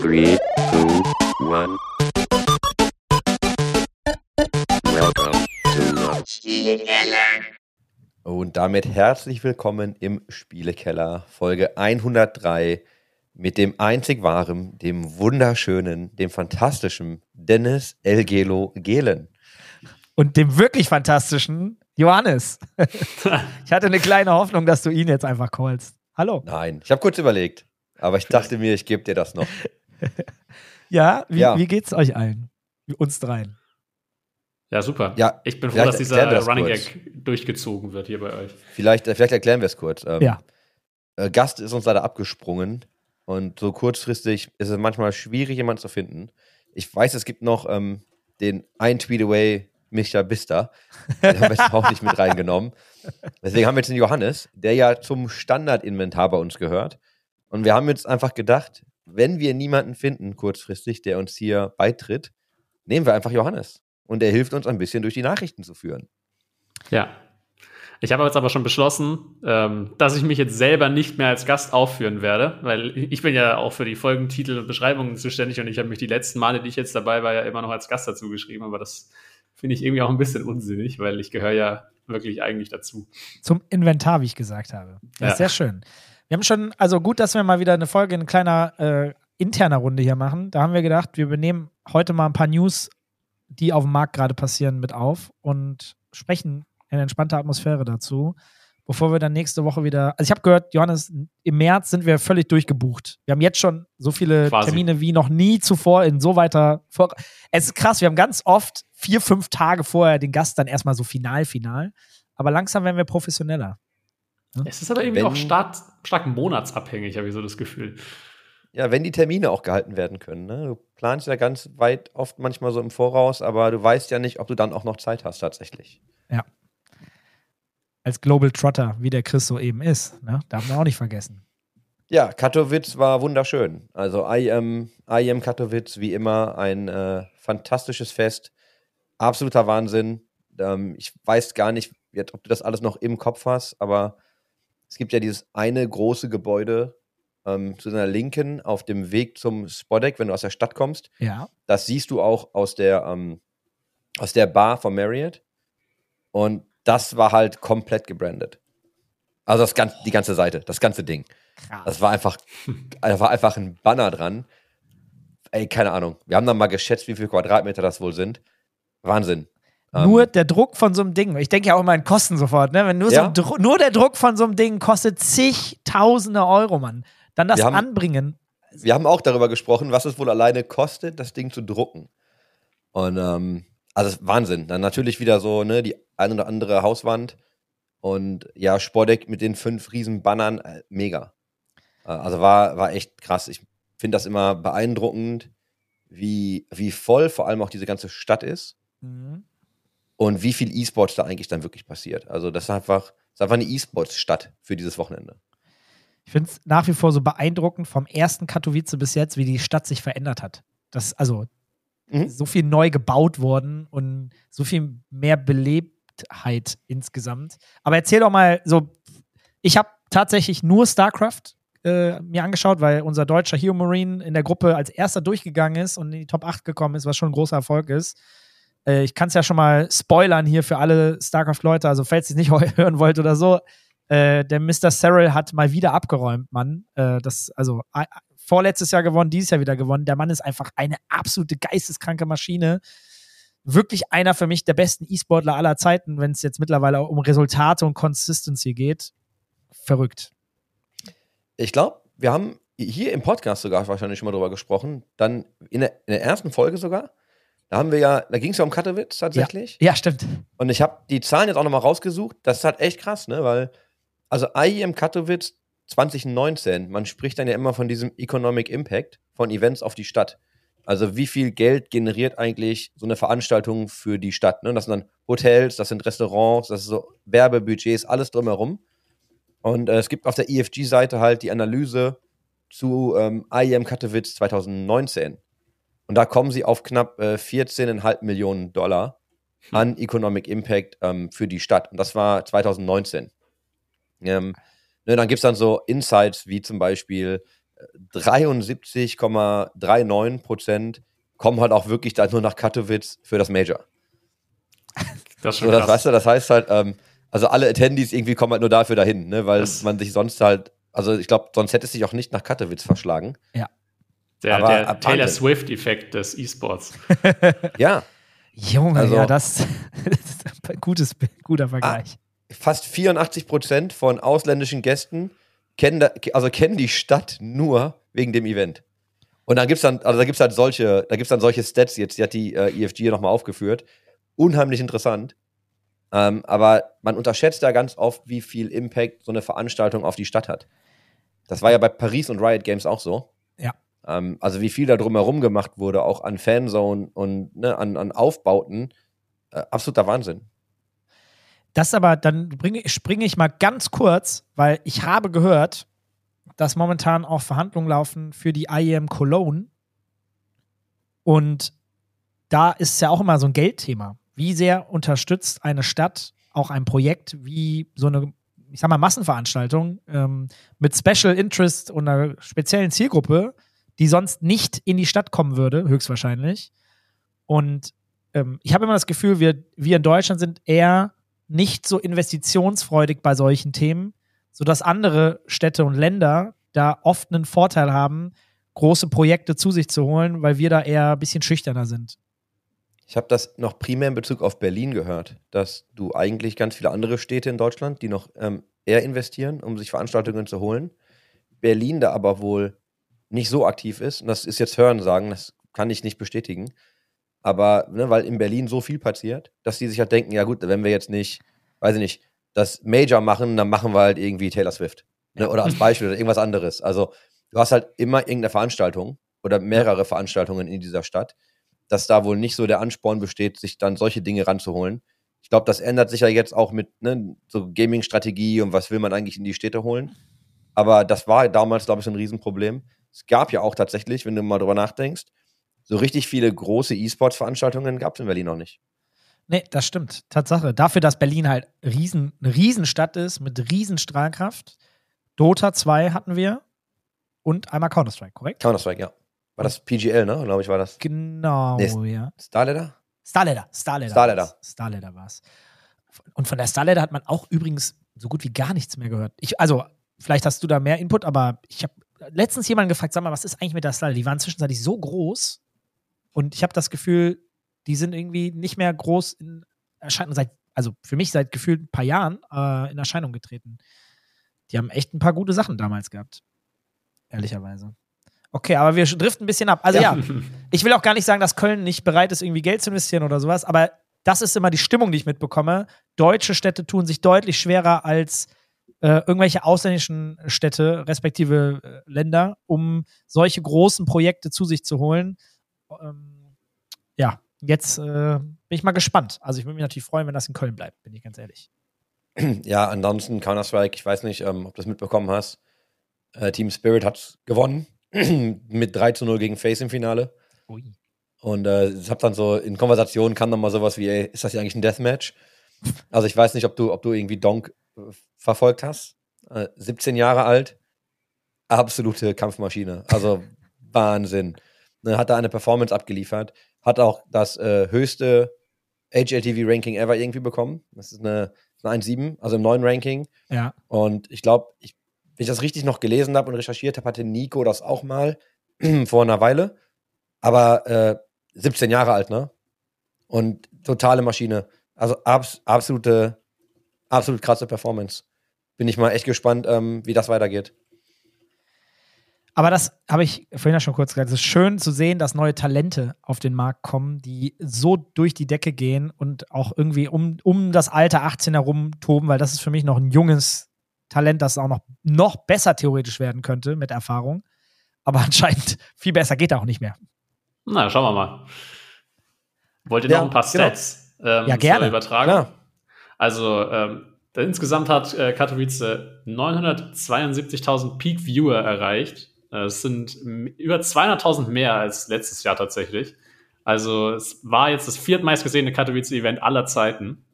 Three, two, one. Welcome to Spielekeller. Und damit herzlich willkommen im Spielekeller, Folge 103 mit dem einzig wahren, dem wunderschönen, dem fantastischen Dennis Elgelo Gehlen. Und dem wirklich fantastischen Johannes. ich hatte eine kleine Hoffnung, dass du ihn jetzt einfach callst. Hallo. Nein, ich habe kurz überlegt, aber ich dachte mir, ich gebe dir das noch. Ja, wie, Ja. wie geht's euch allen? Uns dreien. Ja, super. Ja, ich bin froh, dass dieser Running kurz. Gag durchgezogen wird hier bei euch. Vielleicht, äh, vielleicht erklären wir es kurz. Ähm, Ja. äh, Gast ist uns leider abgesprungen und so kurzfristig ist es manchmal schwierig, jemanden zu finden. Ich weiß, es gibt noch ähm, den ein Tweet away Micha Bister. Den haben wir jetzt auch nicht mit reingenommen. Deswegen haben wir jetzt den Johannes, der ja zum Standardinventar bei uns gehört. Und wir haben jetzt einfach gedacht, wenn wir niemanden finden, kurzfristig, der uns hier beitritt, nehmen wir einfach Johannes. Und er hilft uns ein bisschen durch die Nachrichten zu führen. Ja. Ich habe jetzt aber schon beschlossen, ähm, dass ich mich jetzt selber nicht mehr als Gast aufführen werde, weil ich bin ja auch für die Folgentitel und Beschreibungen zuständig und ich habe mich die letzten Male, die ich jetzt dabei war, ja immer noch als Gast dazu geschrieben, aber das finde ich irgendwie auch ein bisschen unsinnig, weil ich gehöre ja wirklich eigentlich dazu. Zum Inventar, wie ich gesagt habe. Das Ja. ist sehr schön. Wir haben schon, also gut, dass wir mal wieder eine Folge in kleiner äh, interner Runde hier machen. Da haben wir gedacht, wir benehmen heute mal ein paar News, die auf dem Markt gerade passieren, mit auf und sprechen in entspannter Atmosphäre dazu, bevor wir dann nächste Woche wieder. Also ich habe gehört, Johannes, im März sind wir völlig durchgebucht. Wir haben jetzt schon so viele Quasi. Termine wie noch nie zuvor in so weiter. Vor es ist krass, wir haben ganz oft vier, fünf Tage vorher den Gast dann erstmal so final, final. Aber langsam werden wir professioneller. Es ist aber irgendwie Wenn- auch stark, stark monatsabhängig, habe ich so das Gefühl. Ja, wenn die Termine auch gehalten werden können. Ne? Du planst ja ganz weit oft manchmal so im Voraus, aber du weißt ja nicht, ob du dann auch noch Zeit hast tatsächlich. Als Global Trotter, wie der Chris so eben ist. Ne? Darf man auch nicht vergessen. Ja, Katowice war wunderschön. Also IM, IM Katowice, wie immer, ein äh, fantastisches Fest. Absoluter Wahnsinn. Ähm, ich weiß gar nicht, ob du das alles noch im Kopf hast, aber es gibt ja dieses eine große Gebäude ähm, zu deiner Linken auf dem Weg zum Spodek, wenn du aus der Stadt kommst. Ja. Das siehst du auch aus der, ähm, aus der Bar von Marriott. Und das war halt komplett gebrandet. Also das ganze, die ganze Seite, das ganze Ding. Krass. Das war einfach, da war einfach ein Banner dran. Ey, keine Ahnung. Wir haben dann mal geschätzt, wie viele Quadratmeter das wohl sind. Wahnsinn. Ähm, Nur der Druck von so einem Ding. Ich denke ja auch immer in Kosten sofort. Ne? Wenn nur, so Ja. Dru nur der Druck von so einem Ding kostet zigtausende Euro, Mann. Dann das Wir haben- anbringen. wir haben auch darüber gesprochen, was es wohl alleine kostet, das Ding zu drucken. Und ähm, also Wahnsinn. Dann natürlich wieder so, ne, die ein oder andere Hauswand und ja, Spordeck mit den fünf riesen Bannern, äh, mega. Äh, also war, war echt krass. Ich finde das immer beeindruckend, wie, wie voll vor allem auch diese ganze Stadt ist Mhm. Und wie viel E-Sports da eigentlich dann wirklich passiert. Also das ist einfach, das ist einfach eine E-Sports-Stadt für dieses Wochenende. Ich finde es nach wie vor so beeindruckend vom ersten Katowice bis jetzt, wie die Stadt sich verändert hat. Das also Mhm. so viel neu gebaut worden und so viel mehr Belebtheit insgesamt. Aber erzähl doch mal so, ich habe tatsächlich nur StarCraft äh, mir angeschaut, weil unser deutscher Hero Marine in der Gruppe als erster durchgegangen ist und in die Top 8 gekommen ist, was schon ein großer Erfolg ist. Äh, ich kann es ja schon mal spoilern hier für alle StarCraft-Leute, also falls ihr es nicht hören wollt oder so. Äh, der Mr. Cyril hat mal wieder abgeräumt, Mann. Äh, das, also vorletztes Jahr gewonnen, dieses Jahr wieder gewonnen. Der Mann ist einfach eine absolute geisteskranke Maschine. Wirklich einer für mich der besten E-Sportler aller Zeiten, wenn es jetzt mittlerweile auch um Resultate und Consistency geht. Verrückt. Ich glaube, wir haben hier im Podcast sogar wahrscheinlich schon mal drüber gesprochen. Dann in der, in der ersten Folge sogar. Da haben wir ja, da ging es ja um Katowice tatsächlich. Ja, stimmt. Und ich habe die Zahlen jetzt auch nochmal rausgesucht. Das ist halt echt krass, ne? Weil, also IEM Katowice 2019, man spricht dann ja immer von diesem Economic Impact von Events auf die Stadt. Also wie viel Geld generiert eigentlich so eine Veranstaltung für die Stadt? Ne? Das sind dann Hotels, das sind Restaurants, das sind so Werbebudgets, alles drumherum. Und äh, es gibt auf der EFG-Seite halt die Analyse zu ähm, IEM Katowice 2019. Und da kommen sie auf knapp äh, 14,5 Millionen Dollar an Economic Impact ähm, für die Stadt. Und das war 2019. Ähm, ne, dann gibt es dann so Insights wie zum Beispiel, 73,39 Prozent kommen halt auch wirklich dann nur nach Katowice für das Major. Das ist schon So, das weißt du, das heißt halt, ähm, also alle Attendees irgendwie kommen halt nur dafür dahin, ne, weil Das- man sich sonst halt, also ich glaube, sonst hätte es sich auch nicht nach Katowice verschlagen. Der aber der Taylor. Swift-Effekt des E-Sports. Ja, Junge, Also- ja, das, das ist ein gutes, guter Vergleich. fast 84 Prozent von ausländischen Gästen kennen, da, also kennen die Stadt nur wegen dem Event. Und dann gibt's dann, also da gibt's halt solche, da gibt's dann solche Stats jetzt, die hat die äh, EFG nochmal aufgeführt. Unheimlich interessant. Ähm, aber man unterschätzt da ganz oft, wie viel Impact so eine Veranstaltung auf die Stadt hat. Das war ja bei Paris und Riot Games auch so. Ja. Ähm, also wie viel da drumherum gemacht wurde, auch an Fanzone und ne, an, an Aufbauten. Äh, absoluter Wahnsinn. Das aber, dann springe ich mal ganz kurz, weil ich habe gehört, dass momentan auch Verhandlungen laufen für die IEM Cologne. Und da ist ja auch immer so ein Geldthema. Wie sehr unterstützt eine Stadt auch ein Projekt wie so eine, ich sag mal, Massenveranstaltung ähm, mit Special Interest und einer speziellen Zielgruppe, die sonst nicht in die Stadt kommen würde, höchstwahrscheinlich. Und ähm, ich habe immer das Gefühl, wir, wir in Deutschland sind eher nicht so investitionsfreudig bei solchen Themen, sodass andere Städte und Länder da oft einen Vorteil haben, große Projekte zu sich zu holen, weil wir da eher ein bisschen schüchterner sind. Ich habe das noch primär in Bezug auf Berlin gehört, dass du eigentlich ganz viele andere Städte in Deutschland, die noch ähm, eher investieren, um sich Veranstaltungen zu holen. Berlin da aber wohl nicht so aktiv ist, und das ist jetzt Hören sagen, das kann ich nicht bestätigen. Aber, ne, weil in Berlin so viel passiert, dass die sich halt denken, ja gut, wenn wir jetzt nicht, weiß ich nicht, das Major machen, dann machen wir halt irgendwie Taylor Swift. Ne, oder als Beispiel oder irgendwas anderes. Also du hast halt immer irgendeine Veranstaltung oder mehrere Veranstaltungen in dieser Stadt, dass da wohl nicht so der Ansporn besteht, sich dann solche Dinge ranzuholen. Ich glaube, das ändert sich ja jetzt auch mit ne, so Gaming-Strategie und was will man eigentlich in die Städte holen. Aber das war damals, glaube ich, so ein Riesenproblem. Es gab ja auch tatsächlich, wenn du mal drüber nachdenkst, so richtig viele große E-Sports-Veranstaltungen gab es in Berlin noch nicht. Nee, das stimmt. Tatsache. Dafür, dass Berlin halt riesen, eine Riesenstadt ist mit Riesenstrahlkraft. Dota 2 hatten wir und einmal Counter-Strike, korrekt? Counter-Strike, ja. War das PGL, ne? Glaube ich, war das. Genau, Nee, ja. Starladder? Starladder, Starladder. Starladder. Starladder war es. Und von der Starladder hat man auch übrigens so gut wie gar nichts mehr gehört. Ich, also, vielleicht hast du da mehr Input, aber ich habe letztens jemanden gefragt, sag mal, was ist eigentlich mit der Starladder? Die waren zwischenzeitlich so groß und ich habe das Gefühl, die sind irgendwie nicht mehr groß in Erscheinung, seit, also für mich seit gefühlt ein paar Jahren äh, in Erscheinung getreten. Die haben echt ein paar gute Sachen damals gehabt. Ehrlicherweise. Okay, aber wir driften ein bisschen ab. Also ja, ich will auch gar nicht sagen, dass Köln nicht bereit ist, irgendwie Geld zu investieren oder sowas, aber das ist immer die Stimmung, die ich mitbekomme. Deutsche Städte tun sich deutlich schwerer als äh, irgendwelche ausländischen Städte, respektive äh, Länder, um solche großen Projekte zu sich zu holen. Ähm, ja, jetzt äh, bin ich mal gespannt. Also ich würde mich natürlich freuen, wenn das in Köln bleibt, bin ich ganz ehrlich. Ja, ansonsten Counter-Strike, ich weiß nicht, ähm, ob du das mitbekommen hast. Äh, Team Spirit hat gewonnen mit 3 zu 0 gegen Face im Finale. Ui. Und äh, ich habe dann so in Konversationen kam dann mal sowas wie, ey, ist das hier eigentlich ein Deathmatch? Also ich weiß nicht, ob du, ob du irgendwie Donk äh, verfolgt hast. Äh, 17 Jahre alt, absolute Kampfmaschine. Also Wahnsinn. Ne, hat da eine Performance abgeliefert, hat auch das äh, höchste HLTV-Ranking ever irgendwie bekommen. Das ist eine, eine 1,7, also im neuen Ranking. Ja. Und ich glaube, ich, wenn ich das richtig noch gelesen habe und recherchiert habe, hatte Nico das auch mal vor einer Weile. Aber äh, 17 Jahre alt, ne? Und totale Maschine. Also abs absolute, absolut krasse Performance. Bin ich mal echt gespannt, ähm, wie das weitergeht. Aber das habe ich vorhin ja schon kurz gesagt. Es ist schön zu sehen, dass neue Talente auf den Markt kommen, die so durch die Decke gehen und auch irgendwie um, um das Alter 18 herum toben, weil das ist für mich noch ein junges Talent, das auch noch, noch besser theoretisch werden könnte mit Erfahrung. Aber anscheinend viel besser geht auch nicht mehr. Na, schauen wir mal. Wollt ihr Ja, noch ein paar genau. Ähm, Ja, gerne. übertragen? Klar. Also ähm, insgesamt hat äh, Katowice 972.000 Peak-Viewer erreicht. Äh, Es sind über 200.000 mehr als letztes Jahr tatsächlich. Also es war jetzt das viertmeistgesehene Katowice-Event aller Zeiten.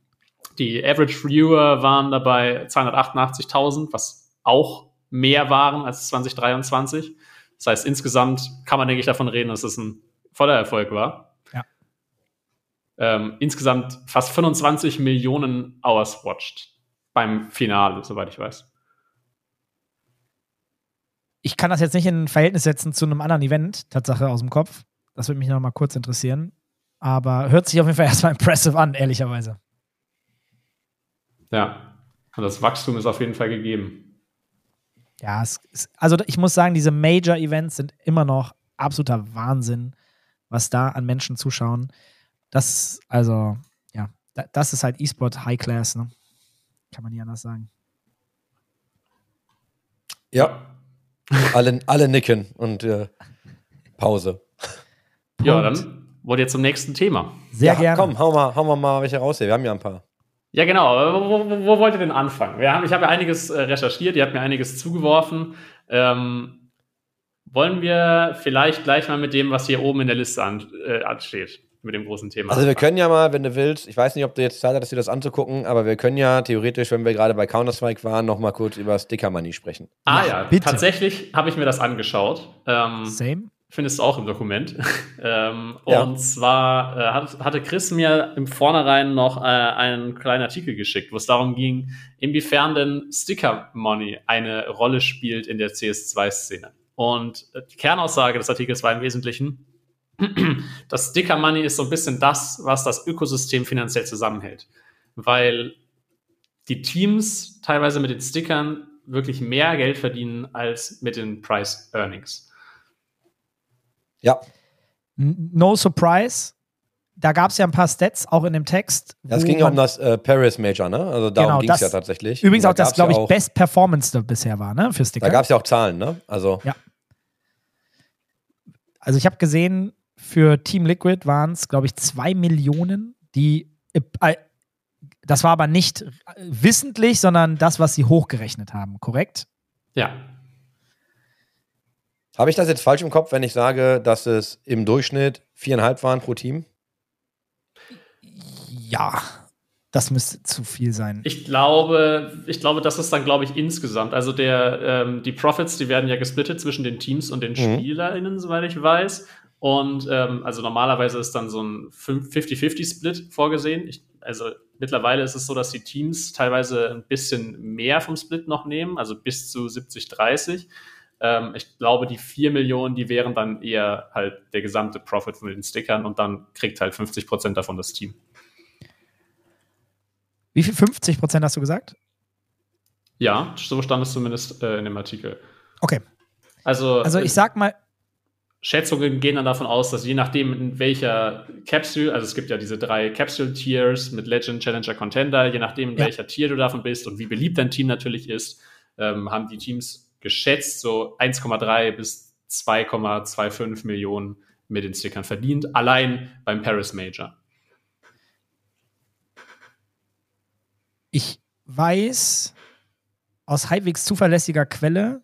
Die Average Viewer waren dabei 288.000, was auch mehr waren als 2023. Das heißt, insgesamt kann man, denke ich, davon reden, dass es ein voller Erfolg war. Ähm, insgesamt fast 25 Millionen Hours watched beim Finale, soweit ich weiß. Ich kann das jetzt nicht in Verhältnis setzen zu einem anderen Event, Tatsache aus dem Kopf. Das würde mich noch mal kurz interessieren. Aber hört sich auf jeden Fall erstmal impressive an, ehrlicherweise. Ja, und das Wachstum ist auf jeden Fall gegeben. Ja, ist, also ich muss sagen, diese Major-Events sind immer noch absoluter Wahnsinn, was da an Menschen zuschauen. Das, also, ja, da- das ist halt E-Sport High Class, ne? Kann man nicht anders sagen. Ja, alle, alle nicken und äh, Pause. Ja, Punkt. dann wollt ihr zum nächsten Thema. Sehr ja, gerne. Komm, hau mal, hau mal, mal welche raus hier. Wir haben ja ein paar. Ja, genau. Wo, wo, wo wollt ihr denn anfangen? Wir haben, ich habe ja einiges äh, recherchiert, ihr habt mir einiges zugeworfen. Ähm, wollen wir vielleicht gleich mal mit dem, was hier oben in der Liste äh, ansteht, mit dem großen Thema? Also wir können ja mal, wenn du willst, ich weiß nicht, ob du jetzt Zeit hattest, dir das anzugucken, aber wir können ja theoretisch, wenn wir gerade bei Counter-Strike waren, noch mal kurz über Sticker Money sprechen. Ah Ja, bitte. tatsächlich habe ich mir das angeschaut. Ähm, Same. findest du auch im Dokument. ähm, Ja. Und zwar äh, hat, hatte Chris mir im Vornherein noch äh, einen kleinen Artikel geschickt, wo es darum ging, inwiefern denn Sticker Money eine Rolle spielt in der CS2-Szene. Und äh, die Kernaussage des Artikels war im Wesentlichen, das Sticker Money ist so ein bisschen das, was das Ökosystem finanziell zusammenhält. Weil die Teams teilweise mit den Stickern wirklich mehr Geld verdienen als mit den Price Earnings. Ja, No surprise. Da gab es ja ein paar Stats, auch in dem Text. das ging ja um das äh, Paris Major, ne? Also darum Genau, ging es ja tatsächlich. Übrigens Und auch da das, glaube ich, ja auch, Best Performance bisher war, ne? Für Sticker. Da gab es ja auch Zahlen, ne? Also, Also ich habe gesehen, für Team Liquid waren es, glaube ich, zwei Millionen, die äh, das war aber nicht wissentlich, sondern das, was sie hochgerechnet haben, korrekt? Ja, habe ich das jetzt falsch im Kopf, wenn ich sage, dass es im Durchschnitt viereinhalb waren pro Team? Ja, das müsste zu viel sein. Ich glaube, ich glaube, das ist dann, glaube ich, insgesamt. Also der, ähm, die Profits, die werden ja gesplittet zwischen den Teams und den Mhm. SpielerInnen, soweit ich weiß. Und ähm, also normalerweise ist dann so ein 50-50-Split vorgesehen. Ich, also mittlerweile ist es so, dass die Teams teilweise ein bisschen mehr vom Split noch nehmen, also bis zu 70-30. Ähm, ich glaube, die 4 Millionen, die wären dann eher halt der gesamte Profit von den Stickern und dann kriegt halt 50 Prozent davon das Team. Wie viel? 50 Prozent hast du gesagt? Ja, so stand es zumindest äh, in dem Artikel. Okay. Also, Also ich sag mal, Schätzungen gehen dann davon aus, dass je nachdem, in welcher Capsule, also es gibt ja diese drei Capsule-Tiers mit Legend, Challenger, Contender, je nachdem, in Ja. welcher Tier du davon bist und wie beliebt dein Team natürlich ist, ähm, haben die Teams geschätzt so 1,3 bis 2,25 Millionen mit den Stickern verdient, allein beim Paris Major. ich weiß aus halbwegs zuverlässiger Quelle,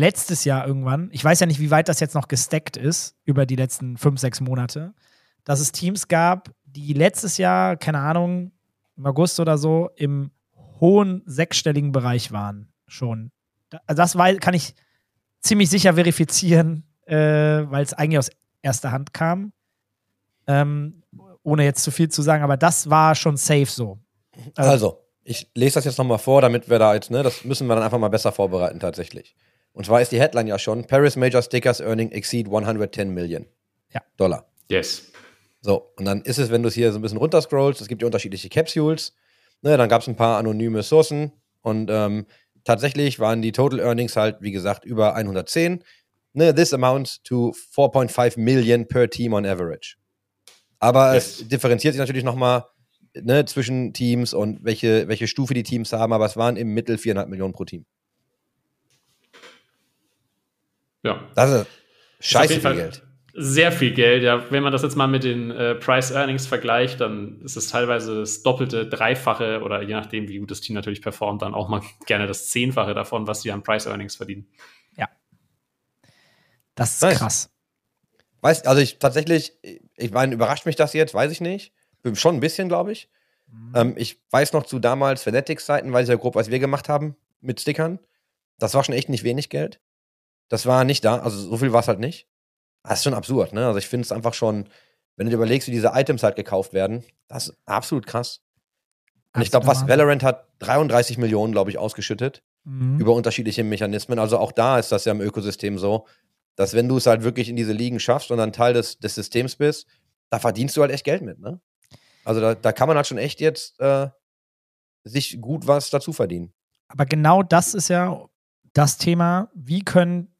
letztes Jahr irgendwann, ich weiß ja nicht, wie weit das jetzt noch gesteckt ist über die letzten fünf, sechs Monate, dass es Teams gab, die letztes Jahr, keine Ahnung, im August oder so, im hohen sechsstelligen Bereich waren schon. Also das war, kann ich ziemlich sicher verifizieren, äh, weil es eigentlich aus erster Hand kam. Ähm, ohne jetzt zu viel zu sagen, aber das war schon safe so. Also, ich lese das jetzt nochmal vor, damit wir da jetzt, ne, das müssen wir dann einfach mal besser vorbereiten tatsächlich. Und zwar ist die Headline ja schon, Paris Major Stickers Earning Exceed 110 Million Ja. Dollar. Yes. So, und dann ist es, wenn du es hier so ein bisschen runterscrollst, es gibt ja unterschiedliche Capsules, ne, dann gab es ein paar anonyme Sourcen und ähm, tatsächlich waren die Total Earnings halt, wie gesagt, über 110. Ne, this amounts to 4.5 Million per Team on average. Aber Yes. es differenziert sich natürlich nochmal ne, zwischen Teams und welche, welche Stufe die Teams haben, aber es waren im Mittel 4,5 Millionen pro Team. Ja. Das ist Ist scheiße jeden viel Fall Geld. Sehr viel Geld, ja. Wenn man das jetzt mal mit den äh, Price Earnings vergleicht, dann ist es teilweise das doppelte, dreifache oder je nachdem, wie gut das Team natürlich performt, dann auch mal gerne das Zehnfache davon, was die an Price Earnings verdienen. Das ist Nice. krass. Weiß, also ich tatsächlich, ich meine, überrascht mich das jetzt, weiß ich nicht. Schon ein bisschen, glaube ich. Ähm, ich weiß noch zu damals Fanatics-Zeiten, weiß ich ja grob, was wir gemacht haben mit Stickern. Das war schon echt nicht wenig Geld. Das war nicht da, also so viel war es halt nicht. Das ist schon absurd, ne? Also ich finde es einfach schon, wenn du dir überlegst, wie diese Items halt gekauft werden, das ist absolut krass. Und ich glaube, was Valorant hat 33 Millionen, glaube ich, ausgeschüttet Mhm. über unterschiedliche Mechanismen. Also auch da ist das ja im Ökosystem so, dass wenn du es halt wirklich in diese Ligen schaffst und dann Teil des, des Systems bist, da verdienst du halt echt Geld mit, ne? Also da, da kann man halt schon echt jetzt äh, sich gut was dazu verdienen. Aber genau das ist ja das Thema. Wie können,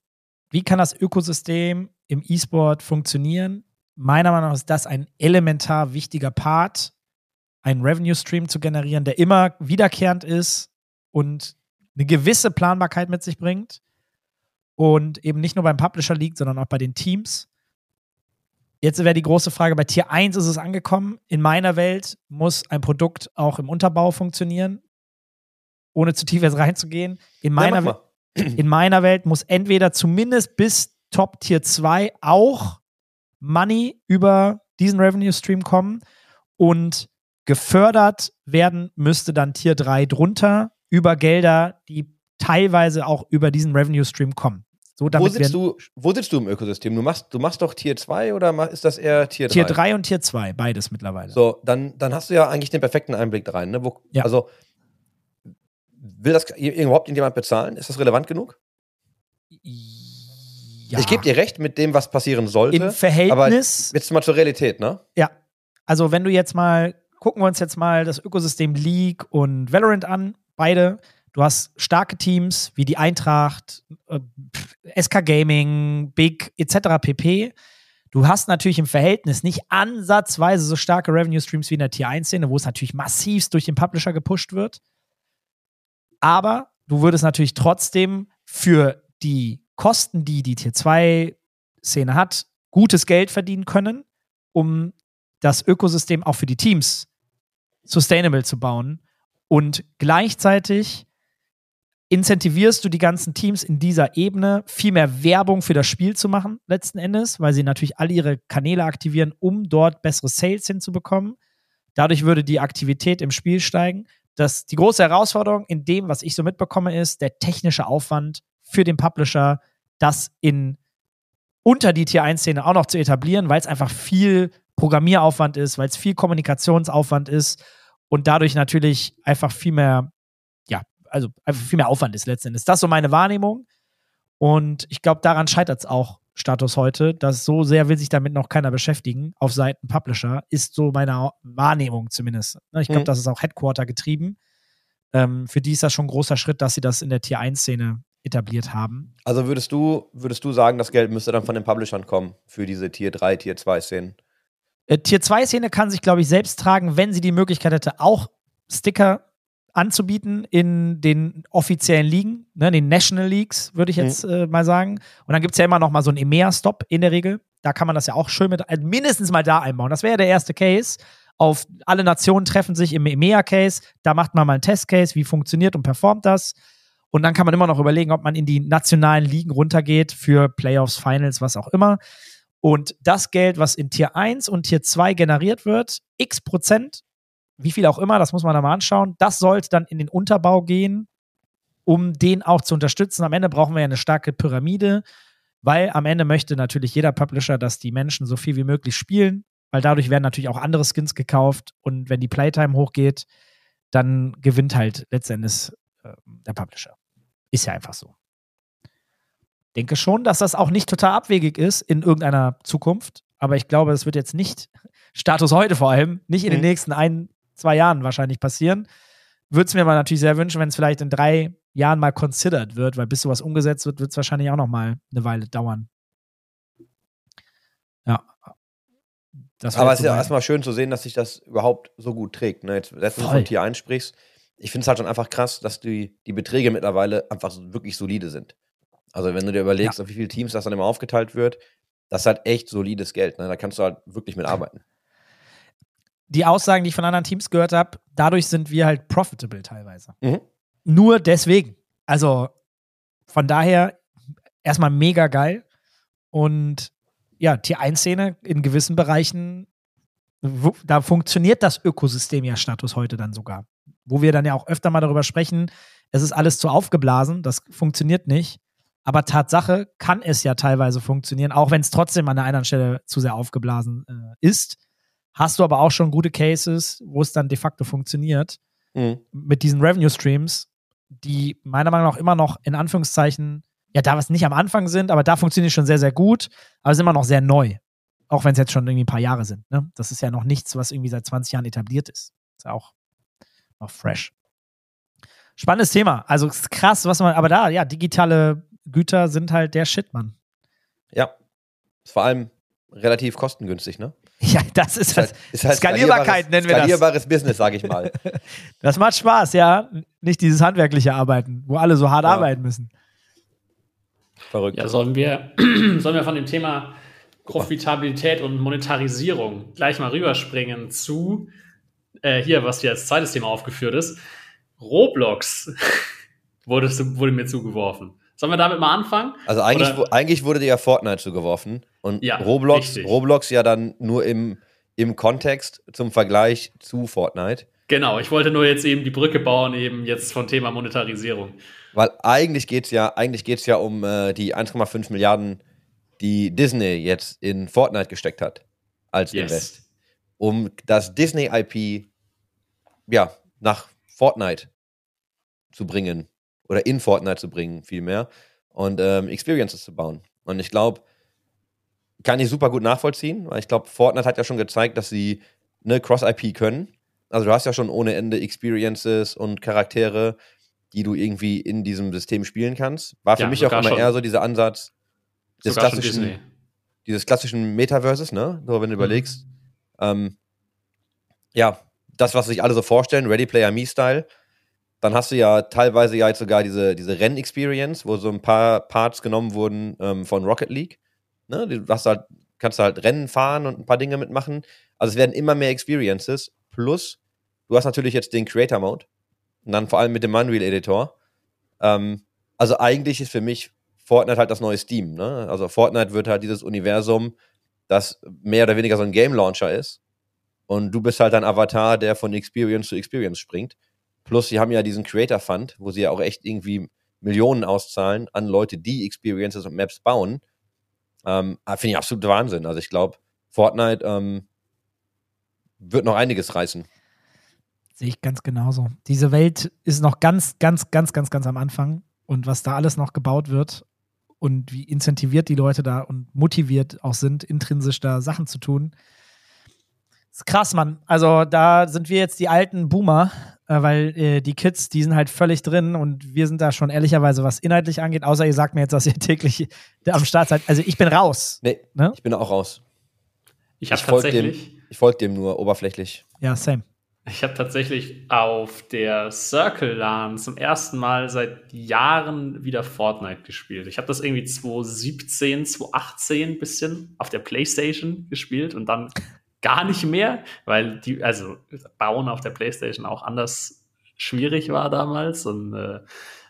wie kann das Ökosystem im E-Sport funktionieren? Meiner Meinung nach ist das ein elementar wichtiger Part, einen Revenue Stream zu generieren, der immer wiederkehrend ist und eine gewisse Planbarkeit mit sich bringt. Und eben nicht nur beim Publisher liegt, sondern auch bei den Teams. Jetzt wäre die große Frage, bei Tier 1 ist es angekommen. In meiner Welt muss ein Produkt auch im Unterbau funktionieren, ohne zu tief jetzt reinzugehen. In Ja, meiner, mal. In meiner Welt muss entweder zumindest bis Top Tier 2 auch Money über diesen Revenue Stream kommen und gefördert werden müsste dann Tier 3 drunter über Gelder, die teilweise auch über diesen Revenue Stream kommen. So Wo sitzt, du, wo sitzt du im Ökosystem? Du machst, du machst doch Tier 2 oder ist das eher Tier 3? Tier 3 und Tier 2, beides mittlerweile. So, dann, dann hast du ja eigentlich den perfekten Einblick rein. Ne? Wo, Ja. Also, will das überhaupt irgendjemand bezahlen? Ist das relevant genug? Ja. Ich gebe dir recht mit dem, was passieren sollte. Im Verhältnis Jetzt mal zur Realität, ne? Ja, also wenn du jetzt mal, gucken wir uns jetzt mal das Ökosystem League und Valorant an, beide. Du hast starke Teams wie die Eintracht, äh, SK Gaming, Big etc. pp. Du hast natürlich im Verhältnis nicht ansatzweise so starke Revenue Streams wie in der Tier 1-Szene, wo es natürlich massivst durch den Publisher gepusht wird. Aber du würdest natürlich trotzdem für die Kosten, die die Tier 2-Szene hat, gutes Geld verdienen können, um das Ökosystem auch für die Teams sustainable zu bauen. Und gleichzeitig incentivierst du die ganzen Teams in dieser Ebene, viel mehr Werbung für das Spiel zu machen, letzten Endes, weil sie natürlich alle ihre Kanäle aktivieren, um dort bessere Sales hinzubekommen. Dadurch würde die Aktivität im Spiel steigen. Das, die große Herausforderung in dem, was ich so mitbekomme, ist der technische Aufwand für den Publisher, das in unter die Tier 1-Szene auch noch zu etablieren, weil es einfach viel Programmieraufwand ist, weil es viel Kommunikationsaufwand ist und dadurch natürlich einfach viel mehr, ja, also einfach viel mehr Aufwand ist letzten Endes. Das ist so meine Wahrnehmung. Und ich glaube, daran scheitert es auch Status heute, dass so sehr will sich damit noch keiner beschäftigen auf Seiten Publisher, ist so meine Wahrnehmung zumindest. Ne, Ich glaube, Mhm. das ist auch Headquarter getrieben. Ähm, für die ist das schon ein großer Schritt, dass sie das in der Tier 1-Szene etabliert haben. Also würdest du, würdest du sagen, das Geld müsste dann von den Publishern kommen für diese Tier 3, Tier 2 Szenen? Äh, Tier 2-Szene kann sich, glaube ich, selbst tragen, wenn sie die Möglichkeit hätte, auch Sticker anzubieten in den offiziellen Ligen, ne, den National Leagues, würde ich jetzt äh, mal sagen. Und dann gibt es ja immer noch mal so einen EMEA-Stop in der Regel. Da kann man das ja auch schön mit, also mindestens mal da einbauen. Das wäre ja der erste Case. Auf alle Nationen treffen sich im EMEA-Case. Da macht man mal einen Test-Case, wie funktioniert und performt das. Und dann kann man immer noch überlegen, ob man in die nationalen Ligen runtergeht für Playoffs, Finals, was auch immer. Und das Geld, was in Tier 1 und Tier 2 generiert wird, x Prozent, wie viel auch immer, das muss man da mal anschauen, das sollte dann in den Unterbau gehen, um den auch zu unterstützen. Am Ende brauchen wir ja eine starke Pyramide, weil am Ende möchte natürlich jeder Publisher, dass die Menschen so viel wie möglich spielen, weil dadurch werden natürlich auch andere Skins gekauft und wenn die Playtime hochgeht, dann gewinnt halt letztendlich äh, der Publisher. Ist ja einfach so. Denke schon, dass das auch nicht total abwegig ist in irgendeiner Zukunft, aber ich glaube, es wird jetzt nicht, Status heute vor allem, nicht in den Mhm. nächsten ein, zwei Jahren wahrscheinlich passieren. Würde es mir aber natürlich sehr wünschen, wenn es vielleicht in drei Jahren mal considered wird, weil bis sowas umgesetzt wird, wird es wahrscheinlich auch noch mal eine Weile dauern. Ja. Aber es ist ja erstmal schön zu sehen, dass sich das überhaupt so gut trägt. Ne? Jetzt, selbst wenn du Voll. von Tier 1 sprichst, ich finde es halt schon einfach krass, dass die, die Beträge mittlerweile einfach wirklich solide sind. Also wenn du dir überlegst, auf wie viele Teams das dann immer aufgeteilt wird, das ist halt echt solides Geld. Ne? Da kannst du halt wirklich mit arbeiten. Die Aussagen, die ich von anderen Teams gehört habe, dadurch sind wir halt profitable teilweise. Mhm. Nur deswegen. Also von daher erstmal mega geil. Und ja, Tier 1-Szene in gewissen Bereichen, wo, da funktioniert das Ökosystem ja Status heute dann sogar. Wo wir dann ja auch öfter mal darüber sprechen, es ist alles zu aufgeblasen, das funktioniert nicht. Aber Tatsache kann es ja teilweise funktionieren, auch wenn es trotzdem an der einen Stelle zu sehr aufgeblasen äh, ist. Hast du aber auch schon gute Cases, wo es dann de facto funktioniert Mhm. mit diesen Revenue Streams, die meiner Meinung nach immer noch in Anführungszeichen, ja, da was nicht am Anfang sind, aber da funktioniert schon sehr, sehr gut, aber sind immer noch sehr neu. Auch wenn es jetzt schon irgendwie ein paar Jahre sind. Ne? Das ist ja noch nichts, was irgendwie seit 20 Jahren etabliert ist. Ist ja auch noch fresh. Spannendes Thema. Also krass, was man, aber da, ja, digitale Güter sind halt der Shit, Mann. Ja. Vor allem relativ kostengünstig, ne? Ja, das ist, Ist halt, ist halt Skalierbarkeit skalierbares- nennen wir das. Skalierbares Business, sage ich mal. das macht Spaß, ja. Nicht dieses handwerkliche Arbeiten, wo alle so hart Ja. arbeiten müssen. Verrückt. Ja, sollen wir, sollen wir von dem Thema Profitabilität und Monetarisierung gleich mal rüberspringen zu äh, hier, was hier als zweites Thema aufgeführt ist. Roblox wurde, wurde mir zugeworfen. Sollen wir damit mal anfangen? Also eigentlich, Oder- eigentlich wurde dir ja Fortnite zugeworfen und Ja, Roblox, richtig. Roblox ja dann nur im, im Kontext zum Vergleich zu Fortnite. Genau, ich wollte nur jetzt eben die Brücke bauen, eben jetzt vom Thema Monetarisierung. Weil eigentlich geht es ja, eigentlich geht's ja um äh, die 1,5 Milliarden, die Disney jetzt in Fortnite gesteckt hat als Invest. Um das Disney-IP ja, nach Fortnite zu bringen. Oder in Fortnite zu bringen, vielmehr. Und ähm, Experiences zu bauen. Und ich glaube, kann ich super gut nachvollziehen, weil ich glaube, Fortnite hat ja schon gezeigt, dass sie eine Cross-IP können. Also du hast ja schon ohne Ende Experiences und Charaktere, die du irgendwie in diesem System spielen kannst. War für Ja, mich auch immer eher so dieser Ansatz des klassischen, dieses klassischen Metaverses, ne? So, wenn du Mhm. überlegst. Ähm, ja, das, was sich alle so vorstellen, Ready Player Me-Style. Dann hast du ja teilweise ja jetzt sogar diese, diese Renn-Experience, wo so ein paar Parts genommen wurden ähm, von Rocket League. Ne? Du hast halt, kannst halt Rennen fahren und ein paar Dinge mitmachen. Also es werden immer mehr Experiences. Plus, du hast natürlich jetzt den Creator-Mode. Und dann vor allem mit dem Unreal Editor. Ähm, also eigentlich ist für mich Fortnite halt das neue Steam. Ne? Also Fortnite wird halt dieses Universum, das mehr oder weniger so ein Game Launcher ist. Und du bist halt ein Avatar, der von Experience zu Experience springt. Plus, sie haben ja diesen Creator Fund, wo sie ja auch echt irgendwie Millionen auszahlen an Leute, die Experiences und Maps bauen. Ähm, ah, Finde ich absolut Wahnsinn. Also ich glaube, Fortnite ähm, wird noch einiges reißen. Sehe ich ganz genauso. Diese Welt ist noch ganz, ganz, ganz, ganz, ganz am Anfang. Und was da alles noch gebaut wird und wie incentiviert die Leute da und motiviert auch sind, intrinsisch da Sachen zu tun. Ist krass, Mann. Also da sind wir jetzt die alten Boomer, weil äh, die Kids, die sind halt völlig drin und wir sind da schon ehrlicherweise, was inhaltlich angeht, außer ihr sagt mir jetzt, dass ihr täglich da am Start seid. Also ich bin raus. Nee, Ne? ich bin auch raus. Ich habe Ich folge dem, tatsächlich, ich folg dem nur oberflächlich. Ja, same. ich habe tatsächlich auf der Circle LAN zum ersten Mal seit Jahren wieder Fortnite gespielt. Ich habe das irgendwie 2017, 2018 bisschen auf der PlayStation gespielt und dann gar nicht mehr, weil die, also Bauen auf der PlayStation auch anders schwierig war damals und äh,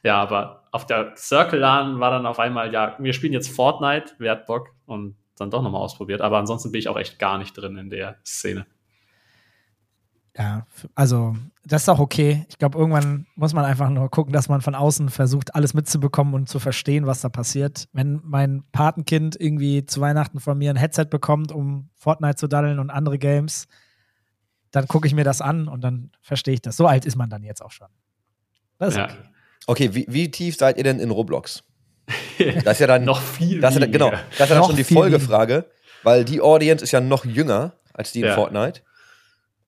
ja, aber auf der Circle LAN war dann auf einmal, ja, wir spielen jetzt Fortnite, wer hat Bock und dann doch nochmal ausprobiert, aber ansonsten bin ich auch echt gar nicht drin in der Szene. Ja, also das ist auch okay. Ich glaube, irgendwann muss man einfach nur gucken, dass man von außen versucht, alles mitzubekommen und zu verstehen, was da passiert. Wenn mein Patenkind irgendwie zu Weihnachten von mir ein Headset bekommt, um Fortnite zu daddeln und andere Games, dann gucke ich mir das an und dann verstehe ich das. So alt ist man dann jetzt auch schon. Das ist Ja. okay. Okay, wie, wie tief seid ihr denn in Roblox? Das ist ja dann noch viel Das ist, ja- genau, das ist ja dann Noch schon die Folgefrage, weil die Audience ist ja noch jünger als die in Ja. Fortnite.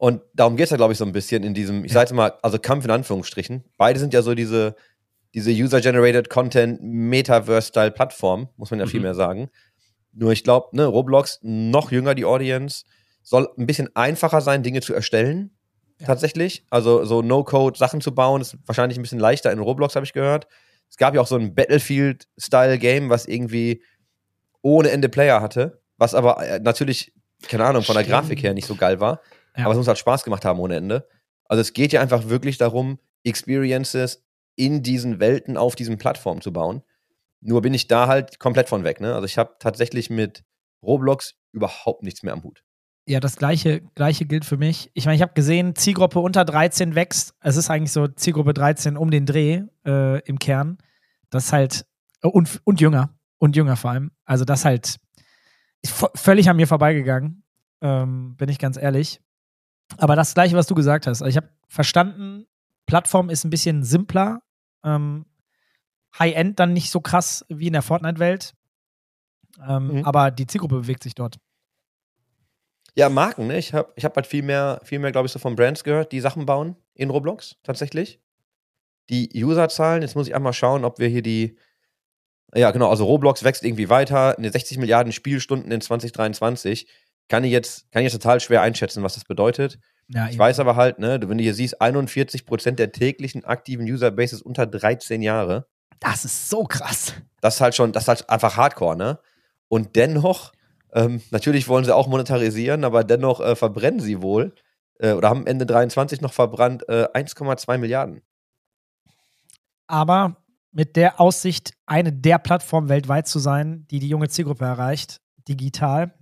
Und darum geht es ja, glaube ich, so ein bisschen in diesem, ich Ja. sage jetzt mal, also Kampf in Anführungsstrichen. Beide sind ja so diese, diese User-Generated Content Metaverse-Style-Plattform, muss man ja viel Mhm. mehr sagen. Nur ich glaube, ne, Roblox, noch jünger die Audience, soll ein bisschen einfacher sein, Dinge zu erstellen. Ja. Tatsächlich. Also so No-Code-Sachen zu bauen, ist wahrscheinlich ein bisschen leichter in Roblox, habe ich gehört. Es gab ja auch so ein Battlefield-Style-Game, was irgendwie ohne Ende Player hatte, was aber äh, natürlich, keine Ahnung, von der Stimmt. Grafik her nicht so geil war. Ja. Aber es muss halt Spaß gemacht haben ohne Ende. Also es geht ja einfach wirklich darum, Experiences in diesen Welten auf diesen Plattformen zu bauen. Nur bin ich da halt komplett von weg. Ne? Also ich habe tatsächlich mit Roblox überhaupt nichts mehr am Hut. Ja, das gleiche, gleiche gilt für mich. Ich meine, ich habe gesehen, Zielgruppe unter 13 wächst. Es ist eigentlich so Zielgruppe 13 um den Dreh äh, im Kern. Das ist halt Äh, Und, und jünger. Und jünger vor allem. Also das halt völlig an mir vorbeigegangen, ähm, bin ich ganz ehrlich. Aber das gleiche, was du gesagt hast. Also ich habe verstanden, Plattform ist ein bisschen simpler. Ähm, High-End dann nicht so krass wie in der Fortnite-Welt. Ähm, Mhm. Aber die Zielgruppe bewegt sich dort. Ja, Marken, ne? Ich habe ich hab halt viel mehr, viel mehr, glaube ich, so von Brands gehört, die Sachen bauen in Roblox, tatsächlich. Die Userzahlen, jetzt muss ich einmal schauen, ob wir hier die. Ja, genau, also Roblox wächst irgendwie weiter, eine 60 Milliarden Spielstunden in 2023. Kann ich jetzt, kann ich jetzt total schwer einschätzen, was das bedeutet. Ja, Ich weiß aber halt, ne, wenn du hier siehst, 41% der täglichen aktiven Userbases unter 13 Jahre. Das ist so krass. Das ist halt schon, das ist halt einfach Hardcore, ne? Und dennoch, ähm, natürlich wollen sie auch monetarisieren, aber dennoch äh, verbrennen sie wohl äh, oder haben Ende 23 noch verbrannt äh, 1,2 Milliarden. Aber mit der Aussicht, eine der Plattformen weltweit zu sein, die die junge Zielgruppe erreicht, digital,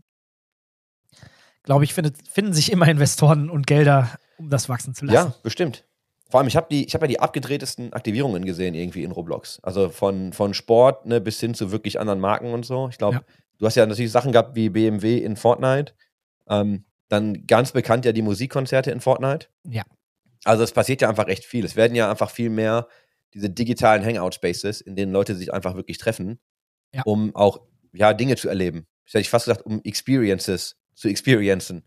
glaube ich, findet, finden sich immer Investoren und Gelder, um das wachsen zu lassen. Ja, bestimmt. Vor allem, ich habe hab ja die abgedrehtesten Aktivierungen gesehen irgendwie in Roblox. Also von, von Sport ne, bis hin zu wirklich anderen Marken und so. Ich glaube, Ja. du hast ja natürlich Sachen gehabt wie BMW in Fortnite. Ähm, dann ganz bekannt ja die Musikkonzerte in Fortnite. Ja. Also es passiert ja einfach echt viel. Es werden ja einfach viel mehr diese digitalen Hangout-Spaces, in denen Leute sich einfach wirklich treffen, Ja. um auch ja, Dinge zu erleben. Ich hätte fast gesagt, um Experiences zu experiencen.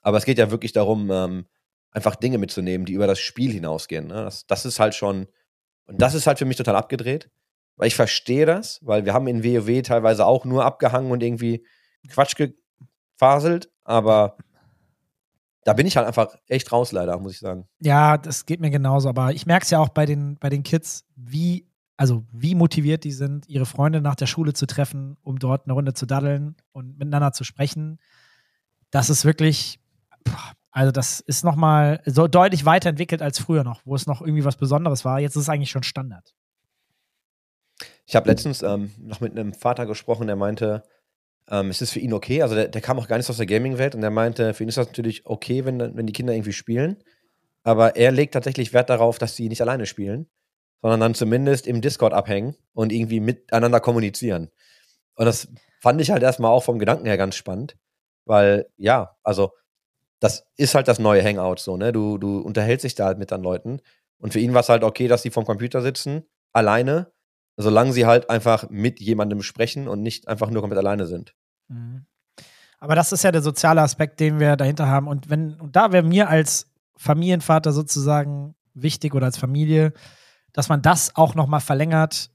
Aber es geht ja wirklich darum, ähm, einfach Dinge mitzunehmen, die über das Spiel hinausgehen. Ne? Das, das ist halt schon, und das ist halt für mich total abgedreht. Weil ich verstehe das, weil wir haben in WoW teilweise auch nur abgehangen und irgendwie Quatsch gefaselt, aber da bin ich halt einfach echt raus, leider, muss ich sagen. Ja, das geht mir genauso. Aber ich merke es ja auch bei den, bei den Kids, wie, also wie motiviert die sind, ihre Freunde nach der Schule zu treffen, um dort eine Runde zu daddeln und miteinander zu sprechen. Das ist wirklich, also das ist nochmal so deutlich weiterentwickelt als früher noch, wo es noch irgendwie was Besonderes war. Jetzt ist es eigentlich schon Standard. Ich habe letztens ähm, noch mit einem Vater gesprochen, der meinte, ähm, es ist für ihn okay, also der, der kam auch gar nicht aus der Gaming-Welt und der meinte, für ihn ist das natürlich okay, wenn, wenn die Kinder irgendwie spielen, aber er legt tatsächlich Wert darauf, dass sie nicht alleine spielen, sondern dann zumindest im Discord abhängen und irgendwie miteinander kommunizieren. Und das fand ich halt erstmal auch vom Gedanken her ganz spannend, weil ja, also das ist halt das neue Hangout so, ne? Du, du unterhältst dich da halt mit deinen Leuten und für ihn war es halt okay, dass sie vom Computer sitzen, alleine, solange sie halt einfach mit jemandem sprechen und nicht einfach nur komplett alleine sind. Mhm. Aber das ist ja der soziale Aspekt, den wir dahinter haben. Und wenn, und da wäre mir als Familienvater sozusagen wichtig oder als Familie, dass man das auch nochmal verlängert